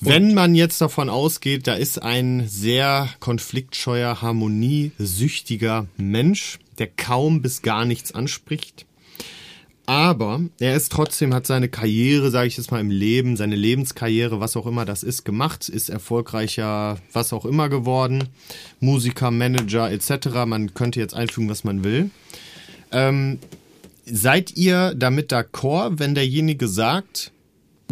Wenn man jetzt davon ausgeht, da ist ein sehr konfliktscheuer, harmoniesüchtiger Mensch, der kaum bis gar nichts anspricht. Aber er ist trotzdem, hat seine Karriere, sage ich jetzt mal, im Leben, seine Lebenskarriere, was auch immer das ist, gemacht, ist erfolgreicher, was auch immer geworden. Musiker, Manager etc. Man könnte jetzt einfügen, was man will. Ähm, seid ihr damit d'accord, wenn derjenige sagt,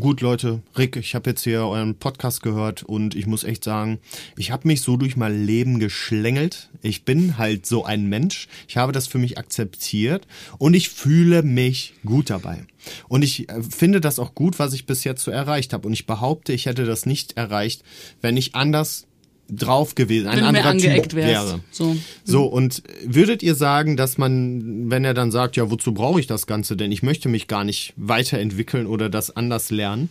gut Leute, Rick, ich habe jetzt hier euren Podcast gehört und ich muss echt sagen, ich habe mich so durch mein Leben geschlängelt. Ich bin halt so ein Mensch. Ich habe das für mich akzeptiert und ich fühle mich gut dabei. Und ich äh, finde das auch gut, was ich bis jetzt so erreicht habe. Und ich behaupte, ich hätte das nicht erreicht, wenn ich anders drauf gewesen, ein wenn anderer Typ wäre. So. So, und würdet ihr sagen, dass man, wenn er dann sagt, ja, wozu brauche ich das Ganze denn? Ich möchte mich gar nicht weiterentwickeln oder das anders lernen.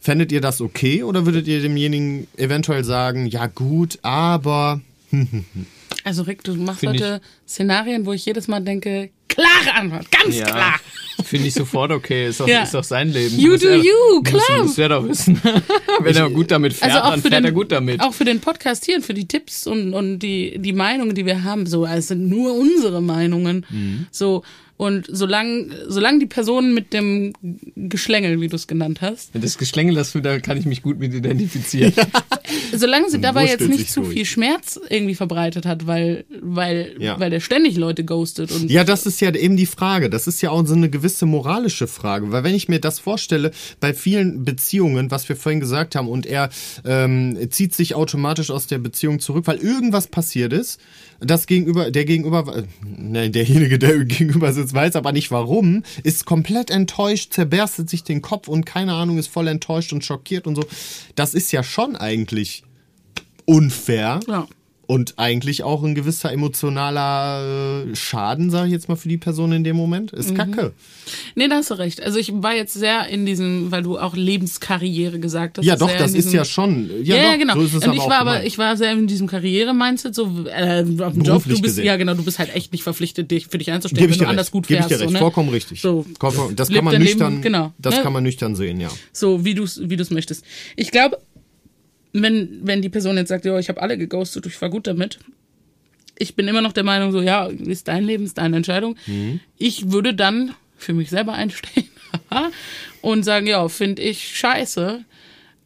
Fändet ihr das okay oder würdet ihr demjenigen eventuell sagen, ja gut, aber Also Rick, du machst Find heute Szenarien, wo ich jedes Mal denke, klare Antwort, ganz klar. Finde ich sofort okay. Ist doch, Ja. ist doch sein Leben. You Muss do er, you, muss- klar. Muss er doch wissen. Wenn er gut damit fährt, Also dann fährt den, er gut damit. auch für den Podcast hier und für die Tipps und, und die, die Meinungen, die wir haben, so, es sind nur unsere Meinungen. Mhm. So, und solange solang die Person mit dem Geschlängel, wie du es genannt hast, Das Geschlängel, das, da kann ich mich gut mit identifizieren. solange sie dabei jetzt nicht zu durch. viel Schmerz irgendwie verbreitet hat, weil, weil, Ja. weil der ständig Leute ghostet und Ja, das ist ja eben die Frage. Das ist ja auch so eine gewisse moralische Frage. Weil wenn ich mir das vorstelle, bei vielen Beziehungen, was wir vorhin gesagt haben, und er ähm, zieht sich automatisch aus der Beziehung zurück, weil irgendwas passiert ist, das Gegenüber, der Gegenüber, äh, nein, derjenige, der gegenüber sitzt, weiß aber nicht warum, ist komplett enttäuscht, zerberstet sich den Kopf und keine Ahnung, ist voll enttäuscht und schockiert und so. Das ist ja schon eigentlich unfair. ja. Und eigentlich auch ein gewisser emotionaler äh, Schaden, sage ich jetzt mal, für die Person in dem Moment. Ist Mhm. kacke. Nee, da hast du recht. Also ich war jetzt sehr in diesem, weil du auch Lebenskarriere gesagt hast. ja, doch, das ist ja schon. Ja, Ja, doch, ja, genau. So und ich war aber, gemeint. ich war sehr in diesem Karriere-Mindset, so äh, auf dem Job, du bist, gesehen. ja genau, du bist halt echt nicht verpflichtet, dich für dich einzustellen, Gebe wenn ich du dir anders recht. gut Gebe fährst. ich dir recht. so, ne? Vollkommen richtig. So, das kann man dein Leben, nüchtern, genau, das ne? kann man nüchtern sehen, ja. so wie du es wie du's möchtest. Ich glaube, wenn, wenn die Person jetzt sagt, ja, ich habe alle geghostet, ich war gut damit, ich bin immer noch der Meinung, so, ja, ist dein Leben, ist deine Entscheidung. Mhm. Ich würde dann für mich selber einstehen und sagen, ja, finde ich scheiße.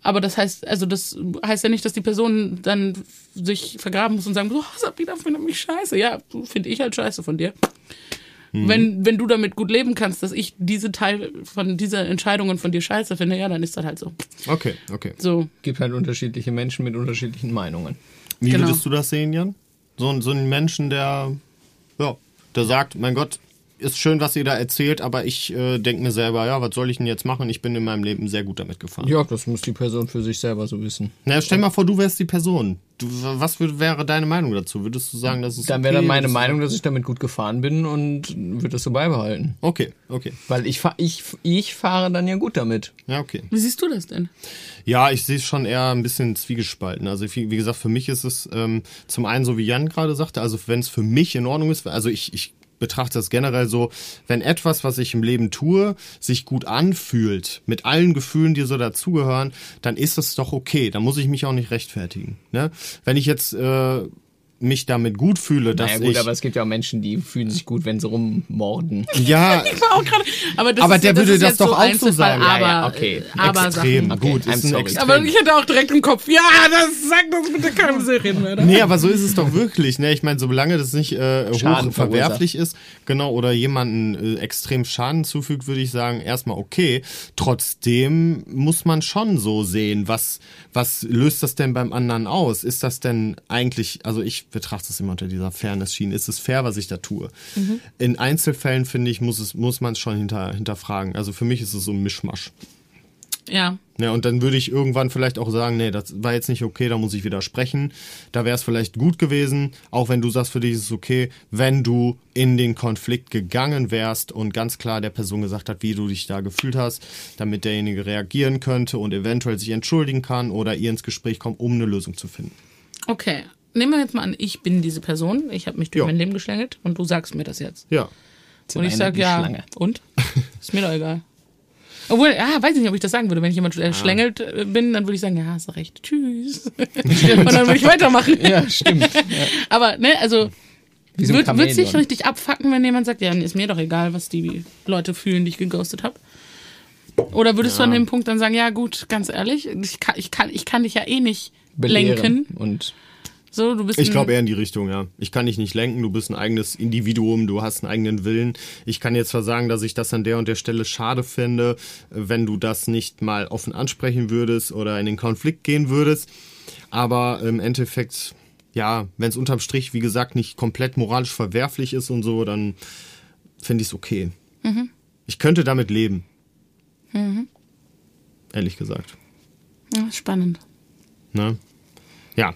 Aber das heißt, also das heißt ja nicht, dass die Person dann sich vergraben muss und sagen, oh, Sabina findet mich scheiße. Ja, finde ich halt scheiße von dir. Mhm. Wenn, wenn du damit gut leben kannst, dass ich diese Teil von dieser Entscheidungen von dir scheiße finde, ja, dann ist das halt so. Okay, okay. So, gibt halt unterschiedliche Menschen mit unterschiedlichen Meinungen. Wie Genau. würdest du das sehen, Jan? So, ein- so ein Menschen, der, ja, der sagt, mein Gott, ist schön, was ihr da erzählt, aber ich äh, denke mir selber, ja, was soll ich denn jetzt machen? Ich bin in meinem Leben sehr gut damit gefahren. Ja, das muss die Person für sich selber so wissen. Na, stell mal vor, du wärst die Person. Du, was wür- wäre deine Meinung dazu? Würdest du sagen, das ist Dann okay? wäre dann meine Meinung, dass ich damit gut gefahren bin und würde das so beibehalten. Okay, okay. Weil ich, fahr, ich, ich fahre dann ja gut damit. Ja, okay. wie siehst du das denn? Ja, ich sehe es schon eher ein bisschen zwiegespalten. Also wie, wie gesagt, für mich ist es ähm, zum einen so, wie Jan gerade sagte, also wenn es für mich in Ordnung ist, also ich, ich betrachte das generell so, wenn etwas, was ich im Leben tue, sich gut anfühlt, mit allen Gefühlen, die so dazugehören, dann ist es doch okay. Da muss ich mich auch nicht rechtfertigen. Ne? Wenn ich jetzt äh, mich damit gut fühle, dass Naja gut, ich... aber es gibt ja auch Menschen, die fühlen sich gut, wenn sie rummorden. ja, Ich war auch gerade. Aber, das Aber ist, der das würde ist das doch so auch so sagen. Aber, Ja, ja, okay. äh, aber extrem. Sachen. Gut, ist ein sorry. extrem. Aber ich hätte auch direkt im Kopf, ja, das sagt das bitte keinem Serienmörder. Nee, aber so ist es doch wirklich. Ne? Ich meine, solange das nicht äh, hoch verwerflich ist, genau, oder jemanden äh, extrem Schaden zufügt, würde ich sagen, erstmal okay. Trotzdem muss man schon so sehen, was, was löst das denn beim anderen aus? Ist das denn eigentlich, also ich betrachte es immer unter dieser Fairness-Schiene, ist es fair, was ich da tue? In Einzelfällen, finde ich, muss, es, muss man es schon hinter, hinterfragen. Also für mich ist es so ein Mischmasch. Ja. Ja, und dann würde ich irgendwann vielleicht auch sagen, nee, das war jetzt nicht okay, da muss ich widersprechen. Da wäre es vielleicht gut gewesen, auch wenn du sagst, für dich ist es okay, wenn du in den Konflikt gegangen wärst und ganz klar der Person gesagt hat, wie du dich da gefühlt hast, damit derjenige reagieren könnte und eventuell sich entschuldigen kann oder ihr ins Gespräch kommt, um eine Lösung zu finden. Okay. Nehmen wir jetzt mal an, ich bin diese Person, ich habe mich durch Ja. mein Leben geschlängelt und du sagst mir das jetzt. Ja. Und ich Eine sag die ja. Schlange. Und? Ist mir doch egal. Obwohl, ja, weiß ich nicht, ob ich das sagen würde. Wenn ich jemand äh, schlängelt äh, bin, dann würde ich sagen, ja, hast du recht. Tschüss. und dann würde ich weitermachen. Ja, stimmt. Ja. Aber, ne, also, Wie so wird es sich richtig abfacken, wenn jemand sagt, ja, ist mir doch egal, was die Leute fühlen, die ich geghostet habe? Oder würdest du an dem Punkt dann sagen, ja gut, ganz ehrlich, ich kann, ich kann, ich kann dich ja eh nicht Belehren lenken. Und So, du bist Ich glaube eher in die Richtung, ja. Ich kann dich nicht lenken, du bist ein eigenes Individuum, du hast einen eigenen Willen. Ich kann jetzt zwar sagen, dass ich das an der und der Stelle schade finde, wenn du das nicht mal offen ansprechen würdest oder in den Konflikt gehen würdest. Aber im Endeffekt, ja, wenn es unterm Strich, wie gesagt, nicht komplett moralisch verwerflich ist und so, dann finde ich es okay. Ich könnte damit leben. Ehrlich gesagt. Ja, spannend. Ne? Ja.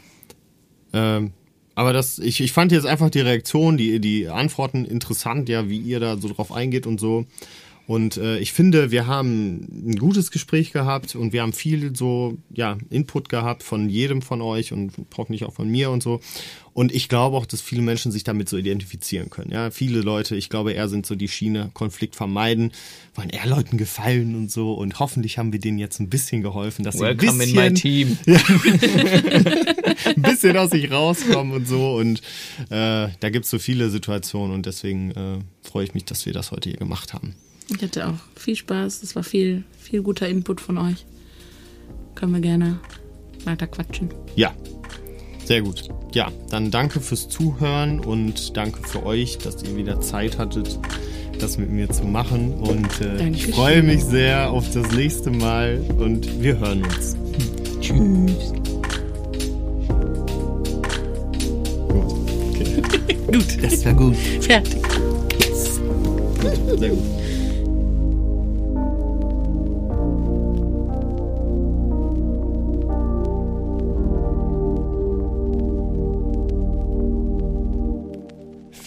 Ähm, aber das, ich, ich fand jetzt einfach die Reaktion, die, die Antworten interessant, ja, wie ihr da so drauf eingeht und so. Und äh, ich finde, wir haben ein gutes Gespräch gehabt und wir haben viel so, ja, Input gehabt von jedem von euch und hoffentlich auch von mir und so. Und ich glaube auch, dass viele Menschen sich damit so identifizieren können. Ja, viele Leute, ich glaube, eher sind so die Schiene Konflikt vermeiden, wollen eher Leuten gefallen und so. Und hoffentlich haben wir denen jetzt ein bisschen geholfen, dass sie ein welcome bisschen, in my team. ein bisschen aus sich rauskommen und so. Und äh, da gibt's so viele Situationen und deswegen äh, freue ich mich, dass wir das heute hier gemacht haben. Ich hatte auch viel Spaß. Es war viel, viel guter Input von euch. Können wir gerne weiter quatschen. Ja, sehr gut. Ja, dann danke fürs Zuhören und danke für euch, dass ihr wieder Zeit hattet, das mit mir zu machen. Und äh, ich freue mich sehr auf das nächste Mal und wir hören uns. Tschüss. Okay. Gut, Das war gut. fertig. Sehr gut.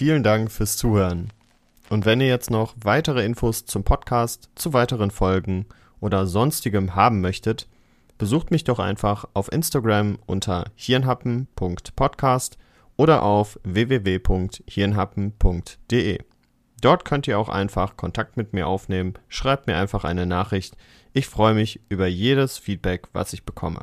Vielen Dank fürs Zuhören. Und wenn ihr jetzt noch weitere Infos zum Podcast, zu weiteren Folgen oder sonstigem haben möchtet, besucht mich doch einfach auf Instagram unter hirnhappen.podcast oder auf www.hirnhappen.de. Dort könnt ihr auch einfach Kontakt mit mir aufnehmen, schreibt mir einfach eine Nachricht. Ich freue mich über jedes Feedback, was ich bekomme.